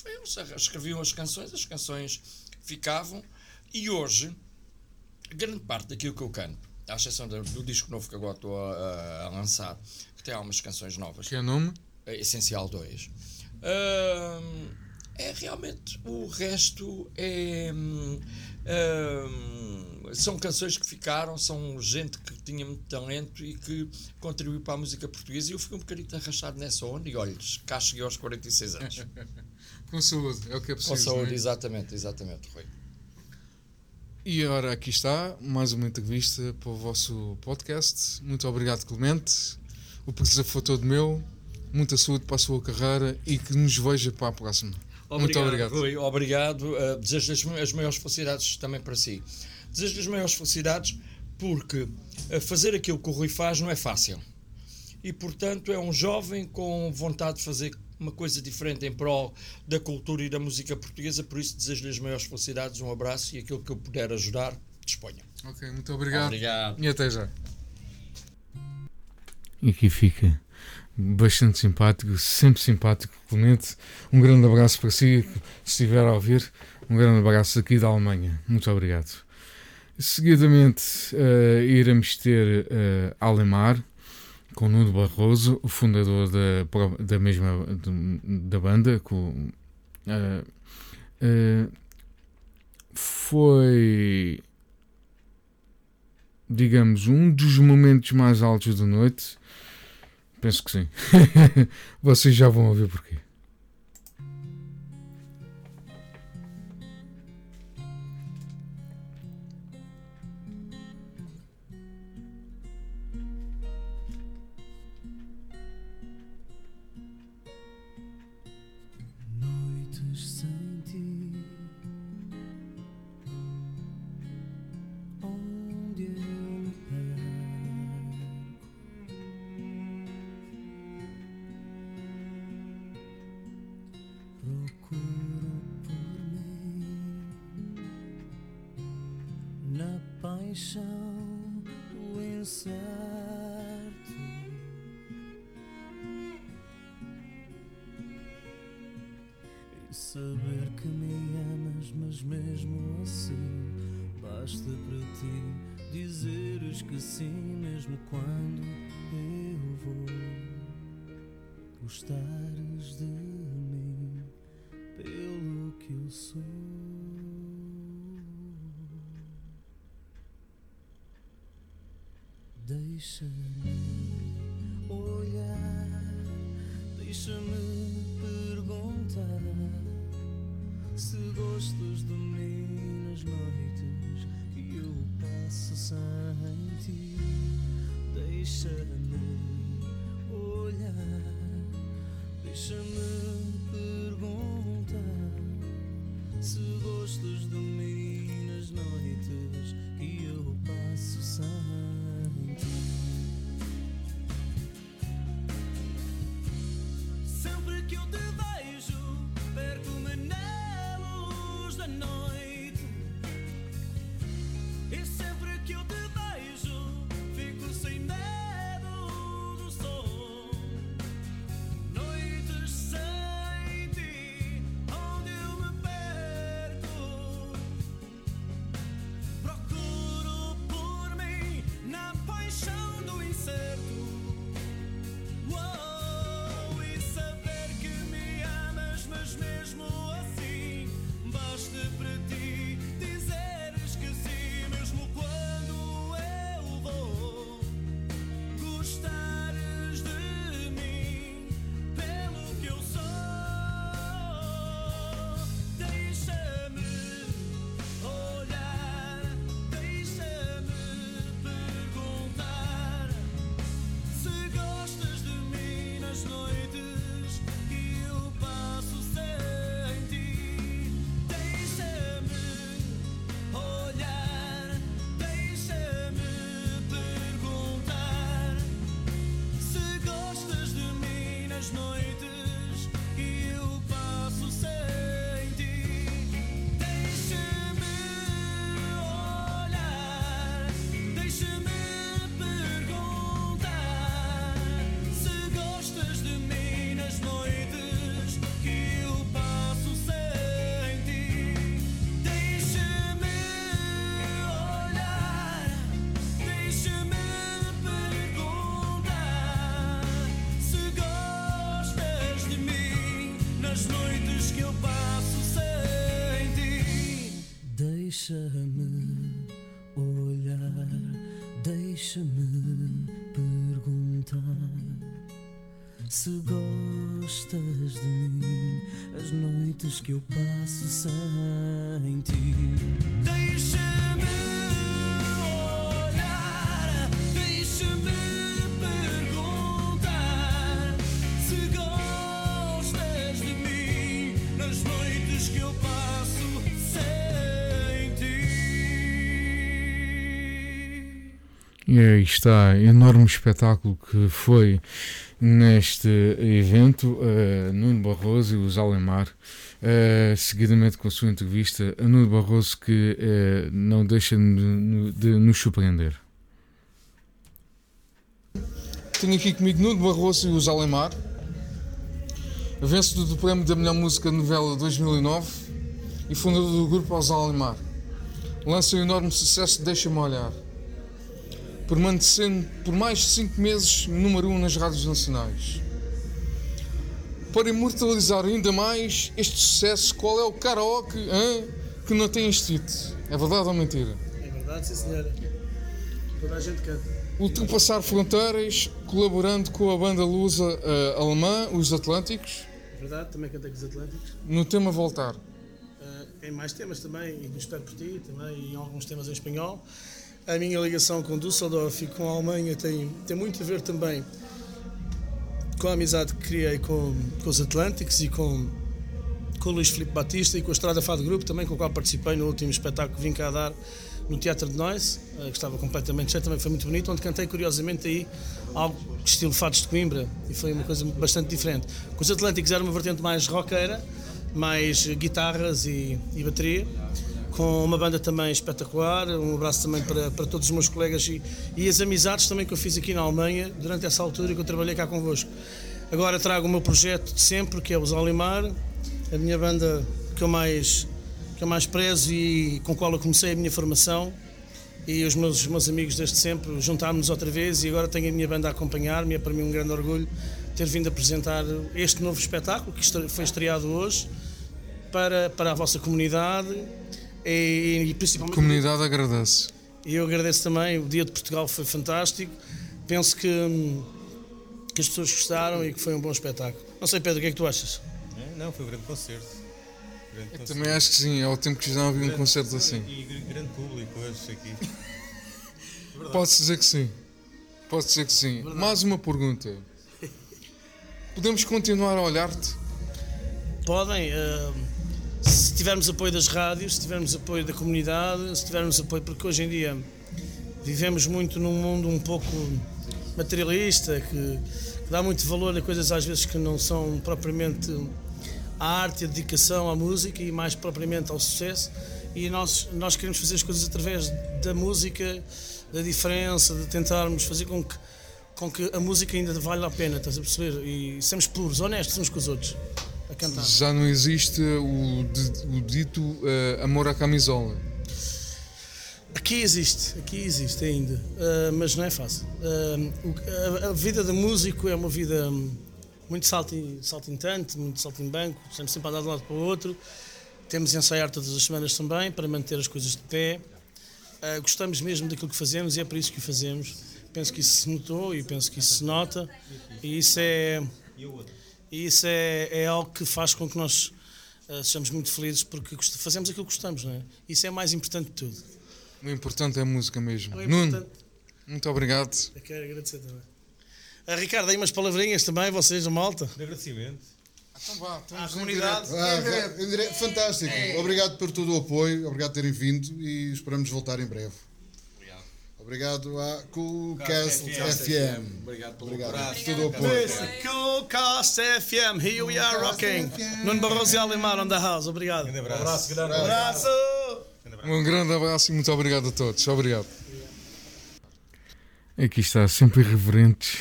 Eles escreviam as canções, as canções ficavam, e hoje, grande parte daquilo que eu canto, à exceção do, disco novo que agora estou a, a, lançar, que tem algumas canções novas. Que é o nome? É Essencial 2. Uh, é realmente o resto é uh, são canções que ficaram são gente que tinha muito talento e que contribuiu para a música portuguesa e eu fiquei um bocadinho arrastado nessa onda e olha, cá cheguei aos 46 anos Com saúde, é o que é preciso. Com saúde, é? exatamente, exatamente, Rui. E agora aqui está, mais uma entrevista para o vosso podcast. Muito obrigado, Clemente. O prazer foi todo meu. Muita saúde para a sua carreira e que nos veja para a próxima. Obrigado, Muito obrigado. Rui, obrigado. Uh, desejo as, as maiores felicidades também para si. Desejo as maiores felicidades porque uh, fazer aquilo que o Rui faz não é fácil. E, portanto, é um jovem com vontade de fazer uma coisa diferente em prol da cultura e da música portuguesa. Por isso, desejo-lhe as maiores felicidades, um abraço e aquilo que eu puder ajudar, disponha. Ok, muito obrigado. Obrigado. E até já. E aqui fica bastante simpático, sempre simpático, Clemente. Um grande abraço para si, se estiver a ouvir. Um grande abraço aqui da Alemanha. Muito obrigado. Seguidamente uh, iremos ter uh, Alemar, com Nuno Barroso, o fundador da, da mesma da banda. Com, uh, uh, foi, digamos, um dos momentos mais altos da noite. Penso que sim. Vocês já vão ouvir porquê. Se gostas de mim, as noites que eu passo sem aí está, enorme espetáculo que foi neste evento, uh, Nuno Barroso e os Alemar, uh, seguidamente com a sua entrevista a Nuno Barroso, que uh, não deixa de, de, nos surpreender. Tenho aqui comigo Nuno Barroso e os Alemar, vencedor do Prémio da Melhor Música de Novela 2009 e fundador do grupo Os Alemar. Lança o enorme sucesso Deixa-me Olhar permanecendo por mais de 5 meses número 1 um nas rádios nacionais. Para imortalizar ainda mais este sucesso, qual é o karaoke hein, que não tem este hit? É verdade ou mentira? É verdade, sim senhora. Toda a gente canta. Ultrapassar fronteiras, colaborando com a banda lusa uh, alemã, os Atlânticos. É verdade, também cantei com os Atlânticos. No tema Voltar. Uh, em mais temas também, e do Espero por Ti, também, e em alguns temas em espanhol. A minha ligação com Düsseldorf e com a Alemanha tem, tem muito a ver também com a amizade que criei com, com os Atlânticos e com, com o Luís Filipe Batista e com a Estrada Fado Grupo, também com o qual participei no último espetáculo que vim cá dar no Teatro de Nós, que estava completamente cheio, também foi muito bonito, onde cantei curiosamente aí algo estilo Fados de Coimbra e foi uma coisa bastante diferente. Com os Atlânticos era uma vertente mais rockera, mais guitarras e, e bateria com uma banda também espetacular. Um abraço também para, para todos os meus colegas e, e as amizades também que eu fiz aqui na Alemanha durante essa altura que eu trabalhei cá convosco. Agora trago o meu projeto de sempre, que é o Zalimar, a minha banda que eu mais, que eu mais prezo e com a qual eu comecei a minha formação. E os meus, os meus amigos desde sempre juntámos-nos outra vez e agora tenho a minha banda a acompanhar-me. É para mim um grande orgulho ter vindo apresentar este novo espetáculo que foi estreado hoje para, para a vossa comunidade e, e principalmente. A comunidade agradece. E eu agradeço também, o Dia de Portugal foi fantástico. Penso que, que as pessoas gostaram e que foi um bom espetáculo. Não sei, Pedro, o que é que tu achas? É, não, foi um grande concerto. Grande eu concerto. também acho que sim, é o tempo que já não havia um concerto assim. E grande público hoje aqui. Posso dizer que sim. Posso dizer que sim. Verdade. Mais uma pergunta. Podemos continuar a olhar-te? Podem. Uh se tivermos apoio das rádios, se tivermos apoio da comunidade, se tivermos apoio, porque hoje em dia vivemos muito num mundo um pouco materialista, que, que dá muito valor a coisas às vezes que não são propriamente a arte, a dedicação à música e mais propriamente ao sucesso. E nós, nós queremos fazer as coisas através da música, da diferença, de tentarmos fazer com que, com que a música ainda valha a pena, estás a perceber? E sermos puros, honestos uns com os outros a cantar. Já não existe o, o dito uh, amor à camisola. Aqui existe, aqui existe ainda, uh, mas não é fácil. Uh, a, a, vida de músico é uma vida muito saltintante, muito saltimbanco, estamos sempre a dar de um lado para o outro. Temos de ensaiar todas as semanas também para manter as coisas de pé. Uh, gostamos mesmo daquilo que fazemos e é por isso que o fazemos. Penso que isso se notou e penso que isso se nota. E isso é. E isso é, é algo que faz com que nós uh, sejamos muito felizes porque fazemos aquilo que gostamos, não é? Isso é mais importante de tudo. O importante é a música mesmo. Nuno, muito obrigado. Eu quero agradecer também. Uh, Ricardo, aí umas palavrinhas também, vocês, a malta. De agradecimento. Então vá, à comunidade. Ah, fantástico. É. Obrigado por todo o apoio, obrigado por terem vindo e esperamos voltar em breve. Obrigado à Coolcast FM. Obrigado pelo Obrigado. abraço. Tudo o apoio. Coolcast FM, here we are rocking. Nuno Barroso e Alemar on the house. Obrigado. Um abraço. grande abraço. Um grande abraço e muito obrigado a todos. Obrigado. Aqui está, sempre irreverentes.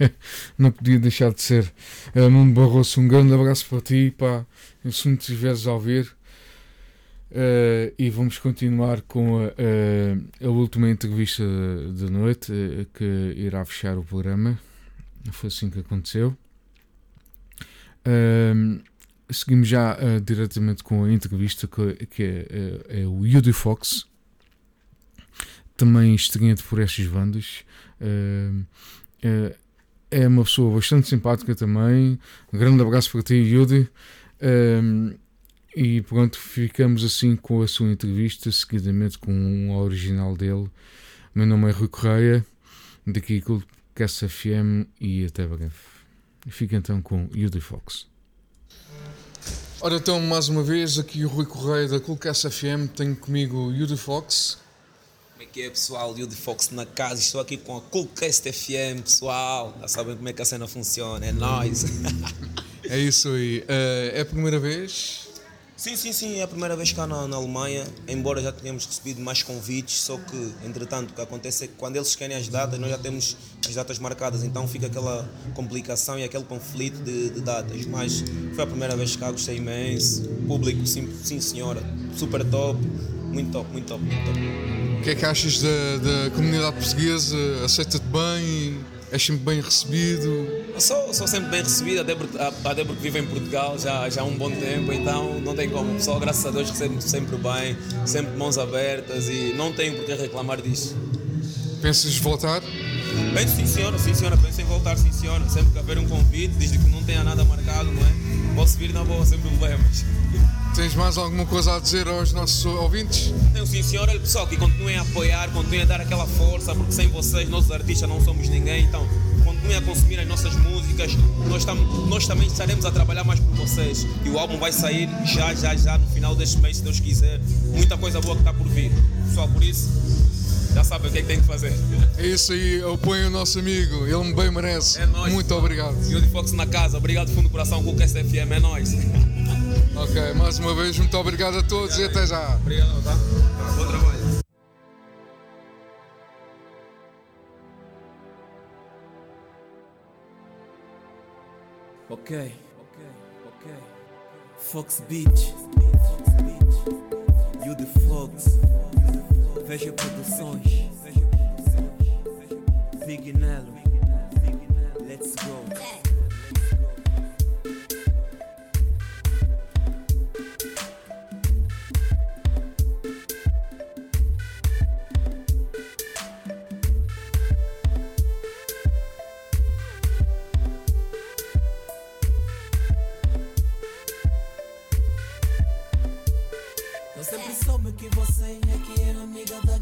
Não podia deixar de ser. Uh, Nuno Barroso, um grande abraço para ti. Pá. Se me estiveres a ouvir, Uh, e vamos continuar com a, a, a última entrevista da noite uh, que irá fechar o programa. Foi assim que aconteceu. Uh, seguimos já diretamente com a entrevista que, que é, é, o Yudi Fox, também estreante por estas bandas. é uma pessoa bastante simpática também. Um grande abraço para ti, Yudi. E pronto, ficamos assim com a sua entrevista, seguidamente com um original dele. Meu nome é Rui Correia, daqui com o Cast FM e até breve. Fica então com Yudi Fox. Ora então, mais uma vez, aqui o Rui Correia da Coolcast FM, tenho comigo o Yudi Fox. Como é que é, pessoal? Yudi Fox na casa, estou aqui com a Coolcast FM, pessoal. Já sabem como é que a cena funciona, é nóis. é isso aí. Uh, é a primeira vez Sim, sim, sim, é a primeira vez cá na, na, Alemanha, embora já tenhamos recebido mais convites, só que, entretanto, o que acontece é que quando eles querem as datas, nós já temos as datas marcadas, então fica aquela complicação e aquele conflito de, de datas. Mas foi a primeira vez cá, gostei imenso, público, sim, sim senhora, super top, Muito top, muito top, muito top. O que é que achas da, da comunidade portuguesa? Aceita-te bem? És sempre bem recebido? Sou, sou sempre bem recebido, até porque, até porque vivo em Portugal já, já há um bom tempo, então não tem como. O pessoal, graças a Deus, recebe sempre bem, sempre de mãos abertas e não tenho por que reclamar disso. Pensas voltar? Penso sim senhora, sim senhora, penso em voltar sim senhora. Sempre que haver um convite, desde que não tenha nada marcado, não é? Posso vir na boa, sem problemas. Tens mais alguma coisa a dizer aos nossos ouvintes? Tenho sim senhora, pessoal, que continuem a apoiar, continuem a dar aquela força, porque sem vocês, nossos artistas, não somos ninguém, então continuem a consumir as nossas músicas, nós, tam, nós também estaremos a trabalhar mais por vocês. E o álbum vai sair já, já, já, no final deste mês, se Deus quiser. Muita coisa boa que está por vir. Pessoal, por isso, já sabem o que é que tem que fazer. É isso aí, apoiem o nosso amigo, ele bem merece. É nóis. Muito obrigado. E o Fox na casa, obrigado fundo do coração com o KSFM, é nóis. Ok, mais uma vez, muito obrigado a todos obrigado, e até já. Obrigado, tá? Bom trabalho. Ok, ok, ok. Fox Beach. You the Fox. Veja Produções. Big Nelo. Let's go.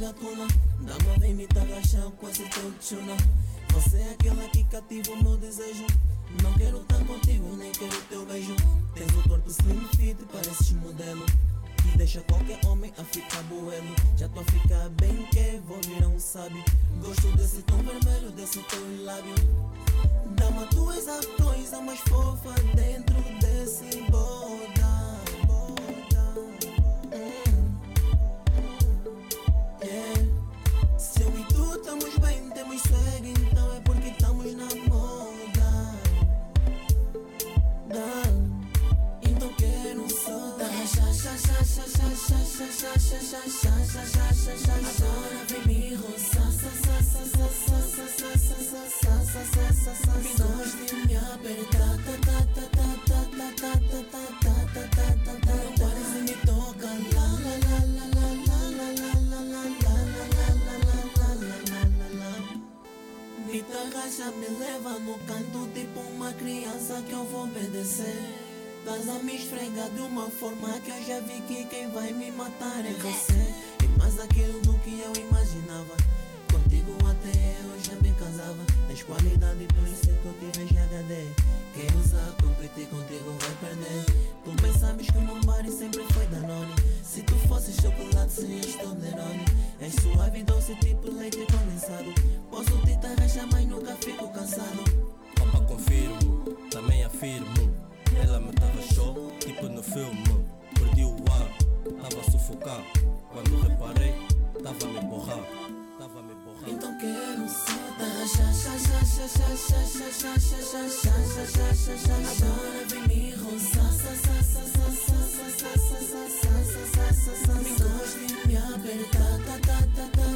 Da gatuna Dama vem me com esse teu tchuna. Você é aquela que cativa o meu desejo. Não quero estar contigo, nem quero teu beijo. Tens o corpo slim fit, pareces modelo. Que deixa qualquer homem a ficar boelo Já tô a ficar bem que vou virar um sábio. Gosto desse tom vermelho, desse teu lábio. Dama, tu és a coisa mais fofa dentro desse boda Agora vem me roçar Me gosta de me Não pares e me toca Me toca já me leva no canto Tipo uma criança que eu vou obedecer. Estás a me esfregar de uma forma que eu já vi que quem vai me matar é você. E mais aquilo do que eu imaginava. Contigo até eu já me casava. Tens qualidade, por isso é que eu te vejo HD Quem usar, competir contigo vai perder. Tu bem sabes que o meu sempre foi Danone. Se tu fosses chocolate serias Toblerone És suave e doce tipo leite condensado. Posso te tarraxar mas nunca fico cansado. Opa, confirmo, também afirmo ela me tava show, tipo no filme. Perdi o ar, tava a sufocar. Quando reparei, tava a me borrar. Tava a me borrar. Então quero soltar. Agora vem me roçar. Me gosta e me apertar.